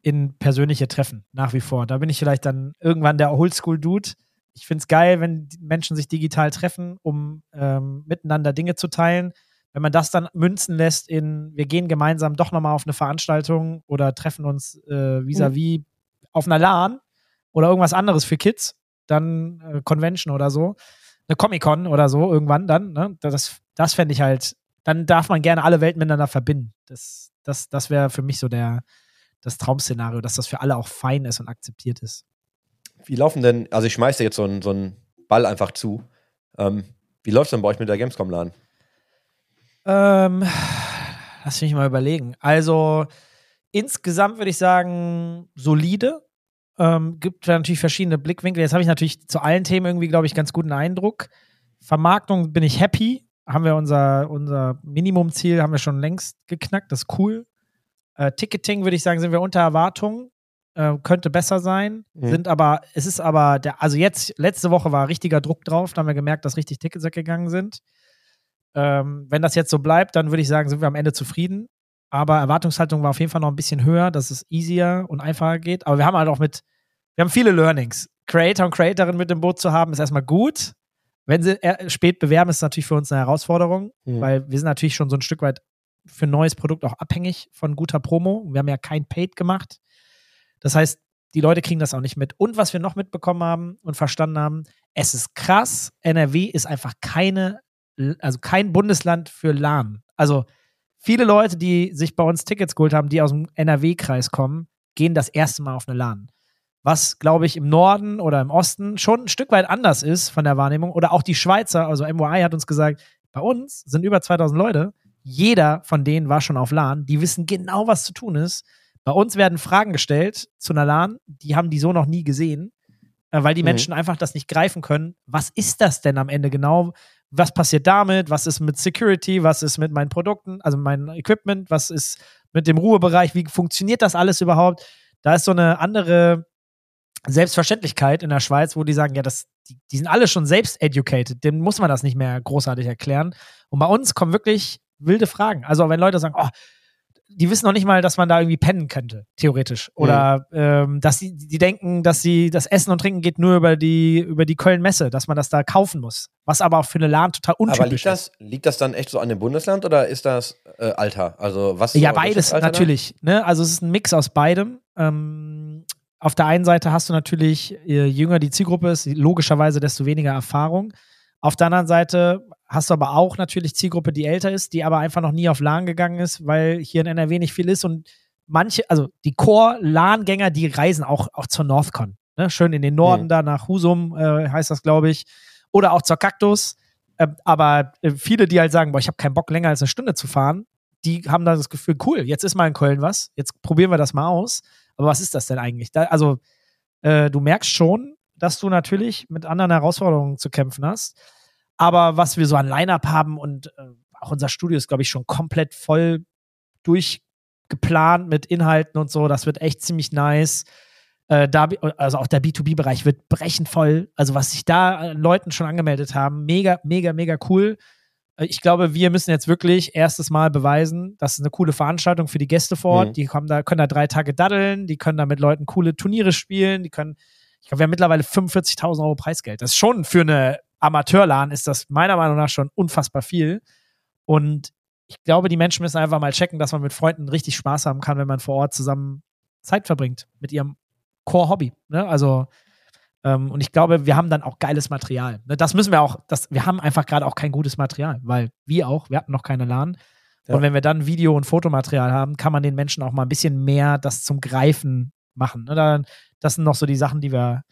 in persönliche Treffen, nach wie vor. Da bin ich vielleicht dann irgendwann der Oldschool-Dude. Ich finde es geil, wenn Menschen sich digital treffen, um ähm, miteinander Dinge zu teilen. Wenn man das dann münzen lässt in, wir gehen gemeinsam doch nochmal auf eine Veranstaltung oder treffen uns äh, vis-à-vis auf einer LAN oder irgendwas anderes für Kids, dann äh, Convention oder so, eine Comic-Con oder so irgendwann dann, ne? Das, das fände ich halt, dann darf man gerne alle Welten miteinander verbinden. Das, das, das wäre für mich so der, das Traum-Szenario, dass das für alle auch fein ist und akzeptiert ist. Wie laufen denn, also ich schmeiße jetzt so einen, so einen Ball einfach zu. Ähm, wie läuft es denn bei euch mit der Gamescom-Laden? Ähm, lass mich mal überlegen. Also insgesamt würde ich sagen, solide. Ähm, gibt natürlich verschiedene Blickwinkel. Jetzt habe ich natürlich zu allen Themen irgendwie, glaube ich, ganz guten Eindruck. Vermarktung bin ich happy. Haben wir unser, unser Minimumziel, haben wir schon längst geknackt. Das ist cool. Äh, Ticketing würde ich sagen, sind wir unter Erwartung. Äh, könnte besser sein. Mhm. Sind aber, es ist aber, der, also jetzt, letzte Woche war richtiger Druck drauf. Da haben wir gemerkt, dass richtig Tickets weggegangen sind. Ähm, wenn das jetzt so bleibt, dann würde ich sagen, sind wir am Ende zufrieden. Aber Erwartungshaltung war auf jeden Fall noch ein bisschen höher, dass es easier und einfacher geht. Aber wir haben halt auch mit, wir haben viele Learnings. Creator und Creatorin mit im Boot zu haben, ist erstmal gut. Wenn sie eher spät bewerben, ist es natürlich für uns eine Herausforderung, Mhm. weil wir sind natürlich schon so ein Stück weit für ein neues Produkt auch abhängig von guter Promo. Wir haben ja kein Paid gemacht. Das heißt, die Leute kriegen das auch nicht mit. Und was wir noch mitbekommen haben und verstanden haben, es ist krass, NRW ist einfach keine, also kein Bundesland für LAN. Also viele Leute, die sich bei uns Tickets geholt haben, die aus dem NRW-Kreis kommen, gehen das erste Mal auf eine LAN. Was, glaube ich, im Norden oder im Osten schon ein Stück weit anders ist von der Wahrnehmung. Oder auch die Schweizer, also MOI hat uns gesagt, bei uns sind über 2000 Leute. Jeder von denen war schon auf LAN. Die wissen genau, was zu tun ist. Bei uns werden Fragen gestellt zu einer LAN, die haben die so noch nie gesehen, äh, weil die Mhm. Menschen einfach das nicht greifen können. Was ist das denn am Ende genau? Was passiert damit? Was ist mit Security? Was ist mit meinen Produkten, also meinem Equipment? Was ist mit dem Ruhebereich? Wie funktioniert das alles überhaupt? Da ist so eine andere Selbstverständlichkeit in der Schweiz, wo die sagen, ja, das, die, die sind alle schon selbst educated, dem muss man das nicht mehr großartig erklären. Und bei uns kommen wirklich wilde Fragen. Also wenn Leute sagen, oh, die wissen noch nicht mal, dass man da irgendwie pennen könnte, theoretisch. Oder ähm, dass sie, die denken, dass sie das Essen und Trinken geht nur über die, über die Köln-Messe, dass man das da kaufen muss. Was aber auch für eine LAN total untypisch Aber liegt ist. das, liegt das dann echt so an dem Bundesland oder ist das äh, Alter? Also was ist Ja, beides natürlich. Ne? Also es ist ein Mix aus beidem. Ähm, auf der einen Seite hast du natürlich, je jünger die Zielgruppe ist, logischerweise desto weniger Erfahrung. Auf der anderen Seite hast du aber auch natürlich Zielgruppe, die älter ist, die aber einfach noch nie auf LAN gegangen ist, weil hier in NRW nicht viel ist und manche, also die Core-LAN-Gänger, die reisen auch, auch zur NorthCon. Ne? Schön in den Norden Mhm. da nach Husum äh, heißt das, glaube ich. Oder auch zur Kaktus. Ähm, aber äh, viele, die halt sagen, boah, ich habe keinen Bock länger als eine Stunde zu fahren, die haben dann das Gefühl, cool, jetzt ist mal in Köln was, jetzt probieren wir das mal aus. Aber was ist das denn eigentlich? Da, also, äh, du merkst schon, dass du natürlich mit anderen Herausforderungen zu kämpfen hast. Aber was wir so an Line-Up haben und äh, auch unser Studio ist, glaube ich, schon komplett voll durchgeplant mit Inhalten und so. Das wird echt ziemlich nice. Äh, da, also auch der B2B-Bereich wird brechend voll. Also was sich da an Leuten schon angemeldet haben, mega, mega, mega cool. Äh, Ich glaube, wir müssen jetzt wirklich erstes Mal beweisen, das ist eine coole Veranstaltung für die Gäste vor Ort. Mhm. Die kommen da, können da drei Tage daddeln, die können da mit Leuten coole Turniere spielen, die können, ich glaube, wir haben mittlerweile 45.000 Euro Preisgeld. Das ist schon für eine Amateurlan ist das meiner Meinung nach schon unfassbar viel. Und ich glaube, die Menschen müssen einfach mal checken, dass man mit Freunden richtig Spaß haben kann, wenn man vor Ort zusammen Zeit verbringt mit ihrem Core-Hobby. Ne? Also, ähm, und ich glaube, wir haben dann auch geiles Material. Ne? Das müssen wir auch, das, wir haben einfach gerade auch kein gutes Material, weil wir auch, wir hatten noch keine LAN. Ja. Und wenn wir dann Video- und Fotomaterial haben, kann man den Menschen auch mal ein bisschen mehr das zum Greifen machen. Ne? Da, das sind noch so die Sachen, die wir,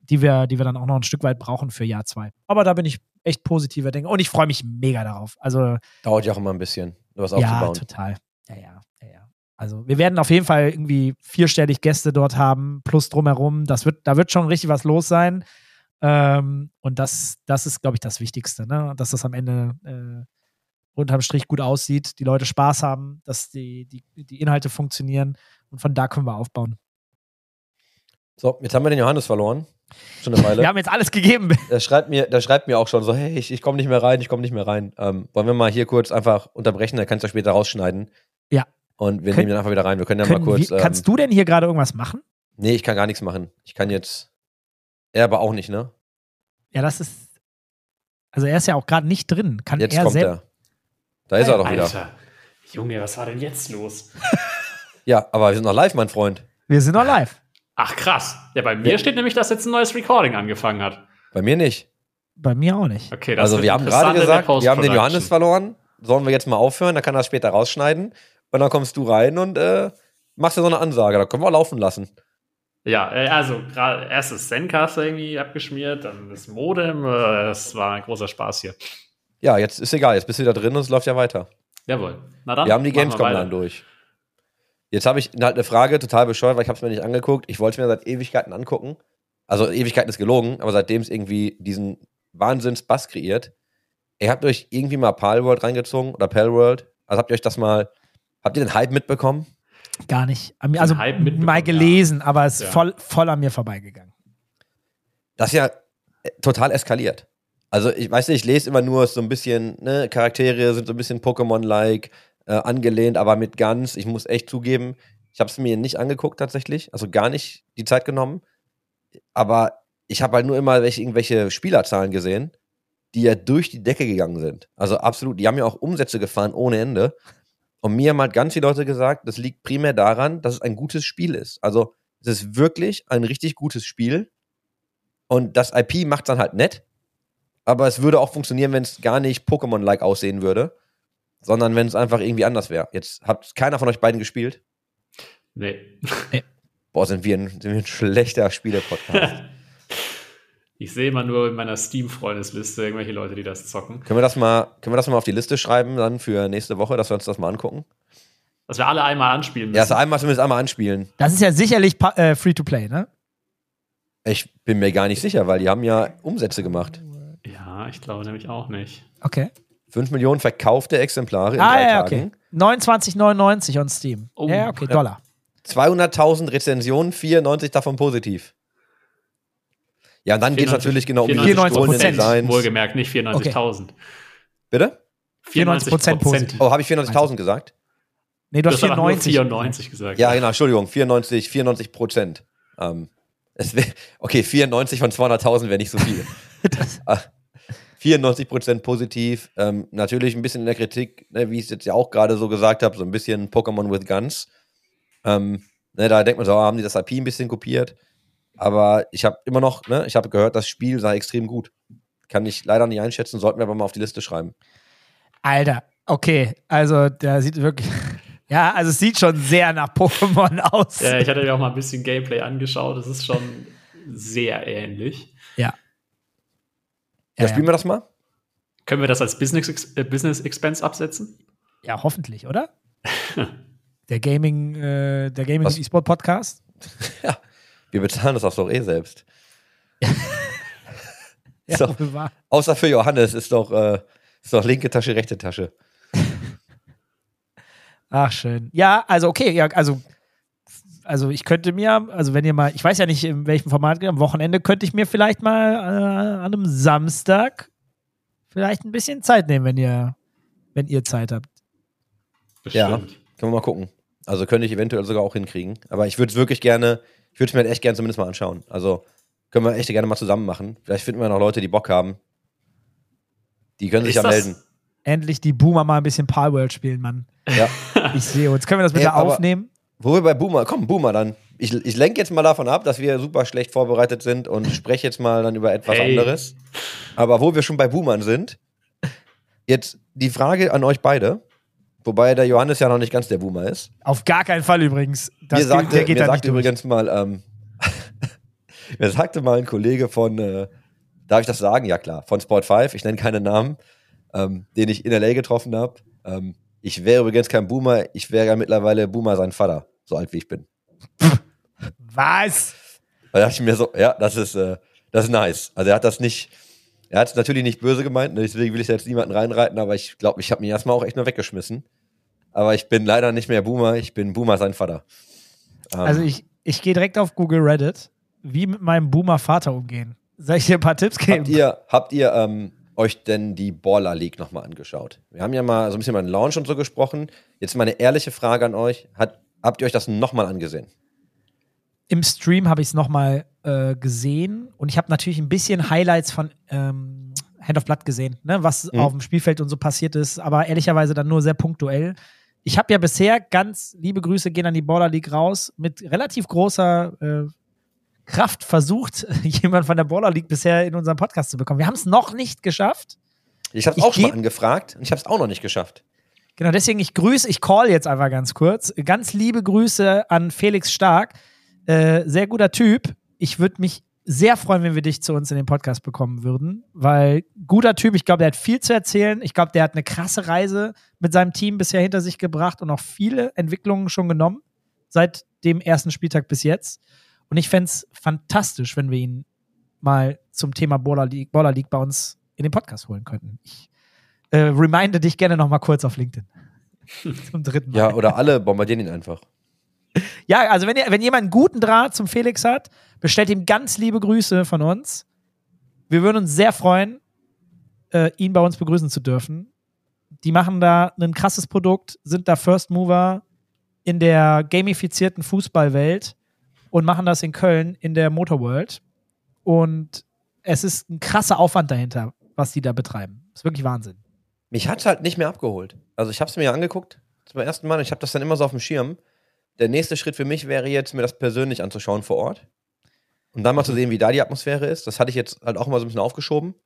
die wir, die wir dann auch noch ein Stück weit brauchen für Jahr zwei. Aber da bin ich echt positiver Denker und ich freue mich mega darauf. Also Dauert ja auch immer ein bisschen, was ja, aufzubauen. total. Ja, ja, ja, ja. Also wir werden auf jeden Fall irgendwie vierstellig Gäste dort haben, plus drumherum. Das wird, da wird schon richtig was los sein. Ähm, und das, das ist, glaube ich, das Wichtigste, ne? Dass das am Ende äh, unterm Strich gut aussieht, die Leute Spaß haben, dass die, die, die Inhalte funktionieren und von da können wir aufbauen. So, jetzt haben wir den Johannes verloren. Schon eine Weile. Wir haben jetzt alles gegeben. Der schreibt mir, der schreibt mir auch schon so, hey, ich, ich komme nicht mehr rein, ich komme nicht mehr rein. Ähm, wollen wir mal hier kurz einfach unterbrechen, dann kannst du später rausschneiden. Ja. Und wir Könnt- nehmen ihn einfach wieder rein. Wir können ja Können mal kurz. wir, kannst du denn hier gerade irgendwas machen? Ähm, nee, ich kann gar nichts machen. Ich kann jetzt. Er aber auch nicht, ne? Ja, das ist. Also er ist ja auch gerade nicht drin. Kann Jetzt er kommt selbst. er. Da ist er doch wieder. Alter. Junge, was war denn jetzt los? Ja, aber wir sind noch live, mein Freund. Wir sind noch live. Ach, krass. Ja, bei mir Ja. steht nämlich, dass jetzt ein neues Recording angefangen hat. Bei mir nicht. Bei mir auch nicht. Okay, das Also wir haben gerade gesagt, wir haben den. Johannes verloren. Sollen wir jetzt mal aufhören? Dann kann er das später rausschneiden. Und dann kommst du rein und äh, machst dir so eine Ansage. Da können wir auch laufen lassen. Ja, äh, also gerade erst das Zencaster irgendwie abgeschmiert, dann das Modem. äh, Das war ein großer Spaß hier. Ja, jetzt ist egal. Jetzt bist du wieder drin und es läuft ja weiter. Jawohl. Na dann. Wir haben die Gamescom dann durch. Jetzt habe ich halt eine Frage, total bescheuert, weil ich habe es mir nicht angeguckt. Ich wollte es mir seit Ewigkeiten angucken. Also Ewigkeiten ist gelogen, aber seitdem es irgendwie diesen Wahnsinns-Bass kreiert. Ihr habt euch irgendwie mal Palworld reingezogen oder Palworld. Also habt ihr euch das mal, habt ihr den Hype mitbekommen? Gar nicht. An mir- Also mal gelesen, aber es ist Ja. voll, voll an mir vorbeigegangen. Das ist ja äh, total eskaliert. Also ich weiß nicht, ich lese immer nur so ein bisschen, ne, Charaktere sind so ein bisschen Pokémon-like, äh, angelehnt, aber mit ganz, ich muss echt zugeben, ich habe es mir nicht angeguckt tatsächlich, also gar nicht die Zeit genommen, aber ich habe halt nur immer welche, irgendwelche Spielerzahlen gesehen, die ja durch die Decke gegangen sind. Also absolut, die haben ja auch Umsätze gefahren ohne Ende. Und mir haben halt ganz viele Leute gesagt, das liegt primär daran, dass es ein gutes Spiel ist. Also es ist wirklich ein richtig gutes Spiel. Und das IP macht dann halt nett. Aber es würde auch funktionieren, wenn es gar nicht Pokémon-like aussehen würde, sondern wenn es einfach irgendwie anders wäre. Jetzt hat keiner von euch beiden gespielt. Nee. Boah, sind wir ein, sind wir ein schlechter Spiele-Podcast. Ich sehe immer nur in meiner Steam-Freundesliste irgendwelche Leute, die das zocken. können, wir das mal, können wir das mal auf die Liste schreiben, dann für nächste Woche, dass wir uns das mal angucken? Dass wir alle einmal anspielen müssen. Ja, also einmal zumindest einmal anspielen. Das ist ja sicherlich äh, Free-to-Play, ne? Ich bin mir gar nicht sicher, weil die haben ja Umsätze gemacht. ja, ich glaube nämlich auch nicht. Okay. 5 Millionen verkaufte Exemplare in Ah, drei ja, Tagen. okay. 29,99 on Steam. Oh, ja, okay. Dollar. 200.000 Rezensionen, 94 davon positiv. Ja, und dann geht es 94 natürlich genau um diese 94 stohlenden Prozent. Wohlgemerkt, nicht 94.000. Bitte? 94% positiv. Oh, habe ich 94.000 gesagt? Nee, du Du hast hast aber nur 94. 94 gesagt. Ja, genau, Entschuldigung, 94, 94 Prozent. Ähm, es wär, okay, 94 von 200.000 wäre nicht so viel. Ah, 94 Prozent positiv. Ähm, natürlich ein bisschen in der Kritik, ne, wie ich es jetzt ja auch gerade so gesagt habe, so ein bisschen Pokémon with Guns. Ähm, ne, da denkt man so, haben die das IP ein bisschen kopiert. Aber ich habe immer noch, ne, ich habe gehört, das Spiel sei extrem gut. Kann ich leider nicht einschätzen, sollten wir aber mal auf die Liste schreiben. Alter, okay. Also, der sieht wirklich. Ja, also es sieht schon sehr nach Pokémon aus. Ja, ich hatte mir auch mal ein bisschen Gameplay angeschaut. Das ist schon sehr ähnlich. Ja. Ja, Ja, spielen wir das mal? Können wir das als Business, Ex- äh, Business Expense absetzen? Ja, hoffentlich, oder? der Gaming, äh, der Gaming Was? E-Sport Podcast. Wir bezahlen das auch doch eh selbst. Ja, wahr. Außer für Johannes ist doch, äh, ist doch linke Tasche, rechte Tasche. Ach, schön. Ja, also okay, ja, also, also ich könnte mir, also wenn ihr mal, ich weiß ja nicht, in welchem Format, am Wochenende könnte ich mir vielleicht mal äh, an einem Samstag vielleicht ein bisschen Zeit nehmen, wenn ihr, wenn ihr Zeit habt. Ja. Bestimmt. Können wir mal gucken. Also könnte ich eventuell sogar auch hinkriegen. Aber ich würde es wirklich gerne, ich würde es mir halt echt gerne zumindest mal anschauen. Also können wir echt gerne mal zusammen machen. Vielleicht finden wir noch Leute, die Bock haben. Die können sich ja melden. Endlich die Boomer mal ein bisschen Palworld spielen, Mann. Ja. Ich sehe uns. Können wir das bitte Ey, aber- aufnehmen? Wo wir bei Boomer, komm, Boomer dann. Ich, ich lenke jetzt mal davon ab, dass wir super schlecht vorbereitet sind und spreche jetzt mal dann über etwas Hey. anderes. Aber wo wir schon bei Boomern sind, jetzt die Frage an euch beide, wobei der Johannes ja noch nicht ganz der Boomer ist. Auf gar keinen Fall übrigens. Das mir sagte, der geht mir da sagte nicht durch. übrigens mal, ähm, mir sagte mal ein Kollege von, äh, darf ich das sagen? Ja klar, von Sport 5, ich nenne keine Namen, ähm, den ich in LA getroffen habe. Ähm, ich wäre übrigens kein Boomer, ich wäre ja mittlerweile Boomer sein Vater, so alt wie ich bin. Was? Da dachte ich mir so, ja, das ist, äh, das ist nice. Also er hat das nicht, er hat es natürlich nicht böse gemeint, ne, deswegen will ich jetzt niemanden reinreiten, aber ich glaube, ich habe mich erstmal auch echt nur weggeschmissen. Aber ich bin leider nicht mehr Boomer, ich bin Boomer sein Vater. Ähm, Also ich, ich gehe direkt auf Google Reddit, wie mit meinem Boomer-Vater umgehen. Soll ich dir ein paar Tipps geben? Habt ihr, habt ihr ähm, euch denn die Baller League nochmal angeschaut? Wir haben ja mal so ein bisschen über den Launch und so gesprochen. Jetzt mal eine ehrliche Frage an euch. Hat, habt ihr euch das nochmal angesehen? Im Stream habe ich es nochmal äh, gesehen und ich habe natürlich ein bisschen Highlights von ähm, Hand of Blood gesehen, ne, was Mhm. auf dem Spielfeld und so passiert ist, aber ehrlicherweise dann nur sehr punktuell. Ich habe ja bisher ganz liebe Grüße gehen an die Border League raus, mit relativ großer äh, Kraft versucht, jemand von der Border League bisher in unseren Podcast zu bekommen. Wir haben es noch nicht geschafft. Ich habe es auch schon mal angefragt und ich habe es auch noch nicht geschafft. Genau, deswegen ich grüße, ich call jetzt einfach ganz kurz. Ganz liebe Grüße an Felix Stark. Äh, sehr guter Typ. Ich würde mich sehr freuen, wenn wir dich zu uns in den Podcast bekommen würden, weil guter Typ, ich glaube, der hat viel zu erzählen. Ich glaube, der hat eine krasse Reise mit seinem Team bisher hinter sich gebracht und auch viele Entwicklungen schon genommen seit dem ersten Spieltag bis jetzt. Und ich fände es fantastisch, wenn wir ihn mal zum Thema Baller League, Baller League bei uns in den Podcast holen könnten. Ich äh, reminde dich gerne noch mal kurz auf LinkedIn. zum dritten Mal. Ja, oder alle bombardieren ihn einfach. Ja, also wenn, ihr, wenn jemand einen guten Draht zum Felix hat, bestellt ihm ganz liebe Grüße von uns. Wir würden uns sehr freuen, äh, ihn bei uns begrüßen zu dürfen. Die machen da ein krasses Produkt, sind da First Mover in der gamifizierten Fußballwelt und machen das in Köln in der Motorworld. Und es ist ein krasser Aufwand dahinter, was die da betreiben. ist wirklich Wahnsinn. Mich hat es halt nicht mehr abgeholt. Also ich habe es mir angeguckt zum ersten Mal. Ich habe das dann immer so auf dem Schirm. Der nächste Schritt für mich wäre jetzt, mir das persönlich anzuschauen vor Ort. Und dann mal zu sehen, wie da die Atmosphäre ist. Das hatte ich jetzt halt auch mal so ein bisschen aufgeschoben.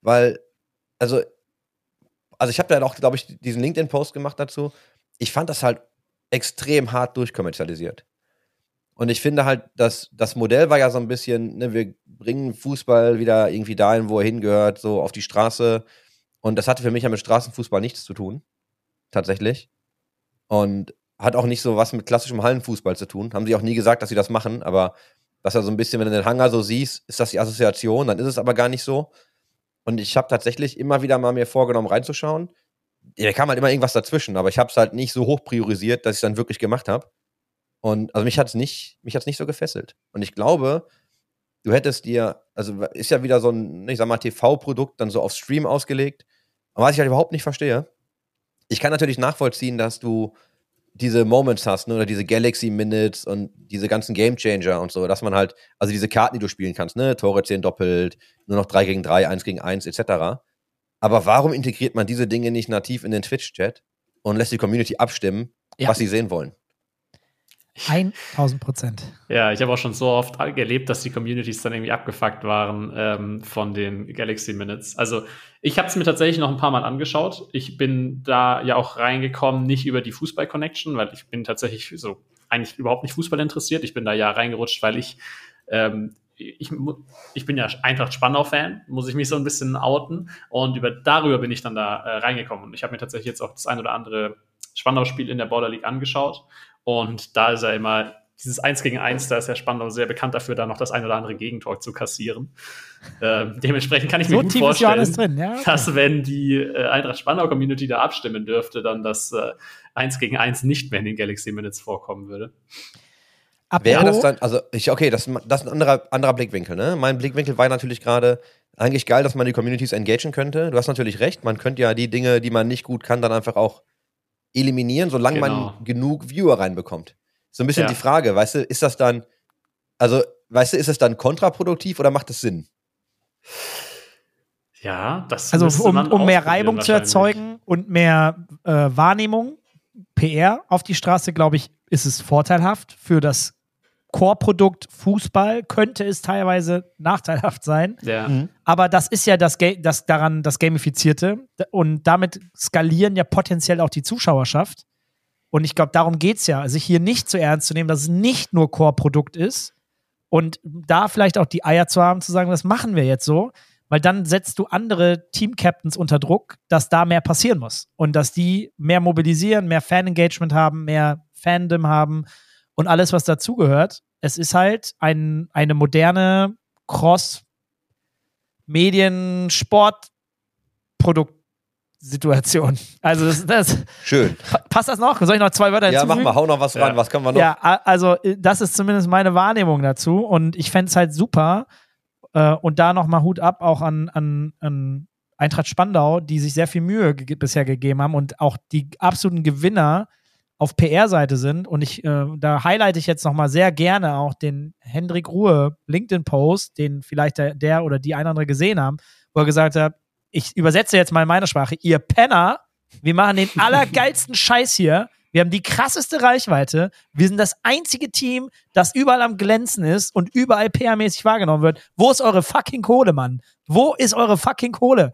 Weil, also, also ich habe da halt auch, glaube ich, diesen LinkedIn-Post gemacht dazu. Ich fand das halt extrem hart durchkommerzialisiert. Und ich finde halt, dass das Modell war ja so ein bisschen, ne, wir bringen Fußball wieder irgendwie dahin, wo er hingehört, so auf die Straße. Und das hatte für mich ja mit Straßenfußball nichts zu tun. Tatsächlich. Und hat auch nicht so was mit klassischem Hallenfußball zu tun. Haben sie auch nie gesagt, dass sie das machen, aber dass er so ein bisschen, wenn du den Hangar so siehst, ist das die Assoziation, dann ist es aber gar nicht so. Und ich habe tatsächlich immer wieder mal mir vorgenommen, reinzuschauen. Da kam halt immer irgendwas dazwischen, aber ich habe es halt nicht so hoch priorisiert, dass ich es dann wirklich gemacht habe. Und also mich hat es nicht, mich hat's nicht so gefesselt. Und ich glaube, du hättest dir, also ist ja wieder so ein, ich sag mal, TV-Produkt dann so auf Stream ausgelegt. Aber was ich halt überhaupt nicht verstehe, ich kann natürlich nachvollziehen, dass du diese Moments hast, ne, oder diese Galaxy Minutes und diese ganzen Game Changer und so, dass man halt, also diese Karten, die du spielen kannst, ne, Tore 10 doppelt, nur noch 3 gegen 3, 1 gegen 1, etc. Aber warum integriert man diese Dinge nicht nativ in den Twitch-Chat und lässt die Community abstimmen, Ja. was sie sehen wollen? 1000 Prozent. Ja, ich habe auch schon so oft erlebt, dass die Communities dann irgendwie abgefuckt waren ähm, von den Galaxy Minutes. Also ich habe es mir tatsächlich noch ein paar Mal angeschaut. Ich bin da ja auch reingekommen, nicht über die Fußball-Connection, weil ich bin tatsächlich so eigentlich überhaupt nicht Fußball interessiert. Ich bin da ja reingerutscht, weil ich ähm, ich, ich bin ja Eintracht Spandau-Fan, muss ich mich so ein bisschen outen. Und über, darüber bin ich dann da äh, reingekommen. Und ich habe mir tatsächlich jetzt auch das ein oder andere Spandau-Spiel in der Border League angeschaut. Und da ist ja immer dieses 1 gegen 1, da ist ja Spandau sehr bekannt dafür, da noch das ein oder andere Gegentor zu kassieren. Ähm, dementsprechend kann ich mir So gut tief ist ja vorstellen, alles drin, ja. okay. dass wenn die äh, Eintracht Spandau-Community da abstimmen dürfte, dann das äh, 1 gegen 1 nicht mehr in den Galaxy Minutes vorkommen würde. Wäre das dann, also ich, okay, das, das ist ein anderer, anderer Blickwinkel, ne? Mein Blickwinkel war natürlich gerade eigentlich geil, dass man die Communities engagen könnte. Du hast natürlich recht, man könnte ja die Dinge, die man nicht gut kann, dann einfach auch eliminieren, solange Genau. man genug Viewer reinbekommt. So ein bisschen Ja. die Frage, weißt du, ist das dann, also, weißt du, ist es dann kontraproduktiv oder macht es Sinn? Ja, das Also um, man um mehr Reibung zu erzeugen und mehr äh, Wahrnehmung, PR auf die Straße, glaube ich, ist es vorteilhaft. Für das Core-Produkt Fußball könnte es teilweise nachteilhaft sein. Ja. Aber das ist ja das, Ga das daran das Gamifizierte. Und damit skalieren ja potenziell auch die Zuschauerschaft. Und ich glaube, darum geht es ja, sich hier nicht zu ernst zu nehmen, dass es nicht nur Core-Produkt ist. Und da vielleicht auch die Eier zu haben, zu sagen, das machen wir jetzt so. Weil dann setzt du andere Team-Captains unter Druck, dass da mehr passieren muss. Und dass die mehr mobilisieren, mehr Fan-Engagement haben, mehr Fandom haben und alles, was dazugehört. Es ist halt ein, eine moderne Cross- Medien-Sport-Produkt-Situation. Also das, das, Schön. pa- passt das noch? Soll ich noch zwei Wörter Ja, hinzufügen? mach mal, hau noch was Ja. ran, was können wir noch? Ja, also äh, das ist zumindest meine Wahrnehmung dazu und ich fände es halt super äh, und da nochmal Hut ab auch an, an, an Eintracht Spandau, die sich sehr viel Mühe ge bisher gegeben haben und auch die absoluten Gewinner auf PR-Seite sind und ich, äh, da highlighte ich jetzt nochmal sehr gerne auch den Hendrik Ruhe LinkedIn-Post, den vielleicht der, der oder die ein oder andere gesehen haben, wo er gesagt hat, ich übersetze jetzt mal in meine Sprache, ihr Penner, wir machen den allergeilsten Scheiß hier. Wir haben die krasseste Reichweite. Wir sind das einzige Team, das überall am Glänzen ist und überall PR-mäßig wahrgenommen wird. Wo ist eure fucking Kohle, Mann? Wo ist eure fucking Kohle?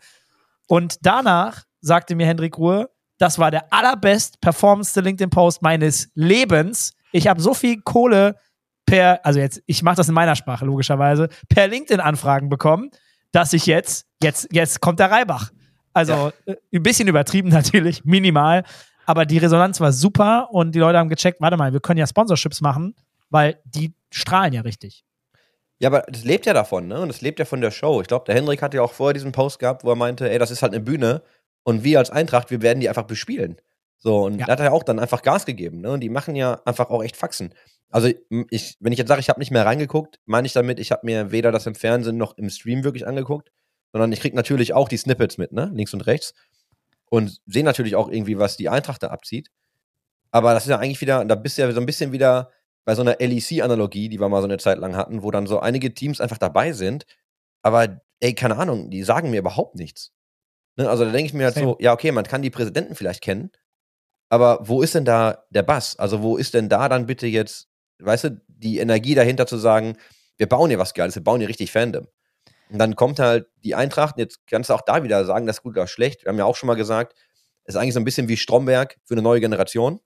Und danach sagte mir Hendrik Ruhe, das war der allerbest performance LinkedIn-Post meines Lebens. Ich habe so viel Kohle per, also jetzt, ich mache das in meiner Sprache logischerweise, per LinkedIn-Anfragen bekommen, dass ich jetzt, jetzt, jetzt kommt der Reibach. Also äh, ein bisschen übertrieben natürlich, minimal. Aber die Resonanz war super und die Leute haben gecheckt, warte mal, wir können ja Sponsorships machen, weil die strahlen ja richtig. Ja, aber das lebt ja davon, ne? Und das lebt ja von der Show. Ich glaube, der Hendrik hatte ja auch vorher diesen Post gehabt, wo er meinte, ey, das ist halt eine Bühne und wir als Eintracht, wir werden die einfach bespielen. So, und Ja. da hat er ja auch dann einfach Gas gegeben, ne? Und die machen ja einfach auch echt Faxen. Also, ich, wenn ich jetzt sage, ich habe nicht mehr reingeguckt, meine ich damit, ich habe mir weder das im Fernsehen noch im Stream wirklich angeguckt, sondern ich krieg natürlich auch die Snippets mit, ne? Links und rechts. Und sehe natürlich auch irgendwie, was die Eintracht da abzieht. Aber das ist ja eigentlich wieder, da bist du ja so ein bisschen wieder bei so einer LEC-Analogie, die wir mal so eine Zeit lang hatten, wo dann so einige Teams einfach dabei sind, aber ey, keine Ahnung, die sagen mir überhaupt nichts. Ne? Also da denke ich mir halt Same. so, ja, okay, man kann die Präsidenten vielleicht kennen, aber wo ist denn da der Bass? Also wo ist denn da dann bitte jetzt, weißt du, die Energie dahinter zu sagen, wir bauen hier was Geiles, wir bauen hier richtig Fandom. Und dann kommt halt die Eintracht, und jetzt kannst du auch da wieder sagen, das ist gut oder schlecht. Wir haben ja auch schon mal gesagt, es ist eigentlich so ein bisschen wie Stromberg für eine neue Generation.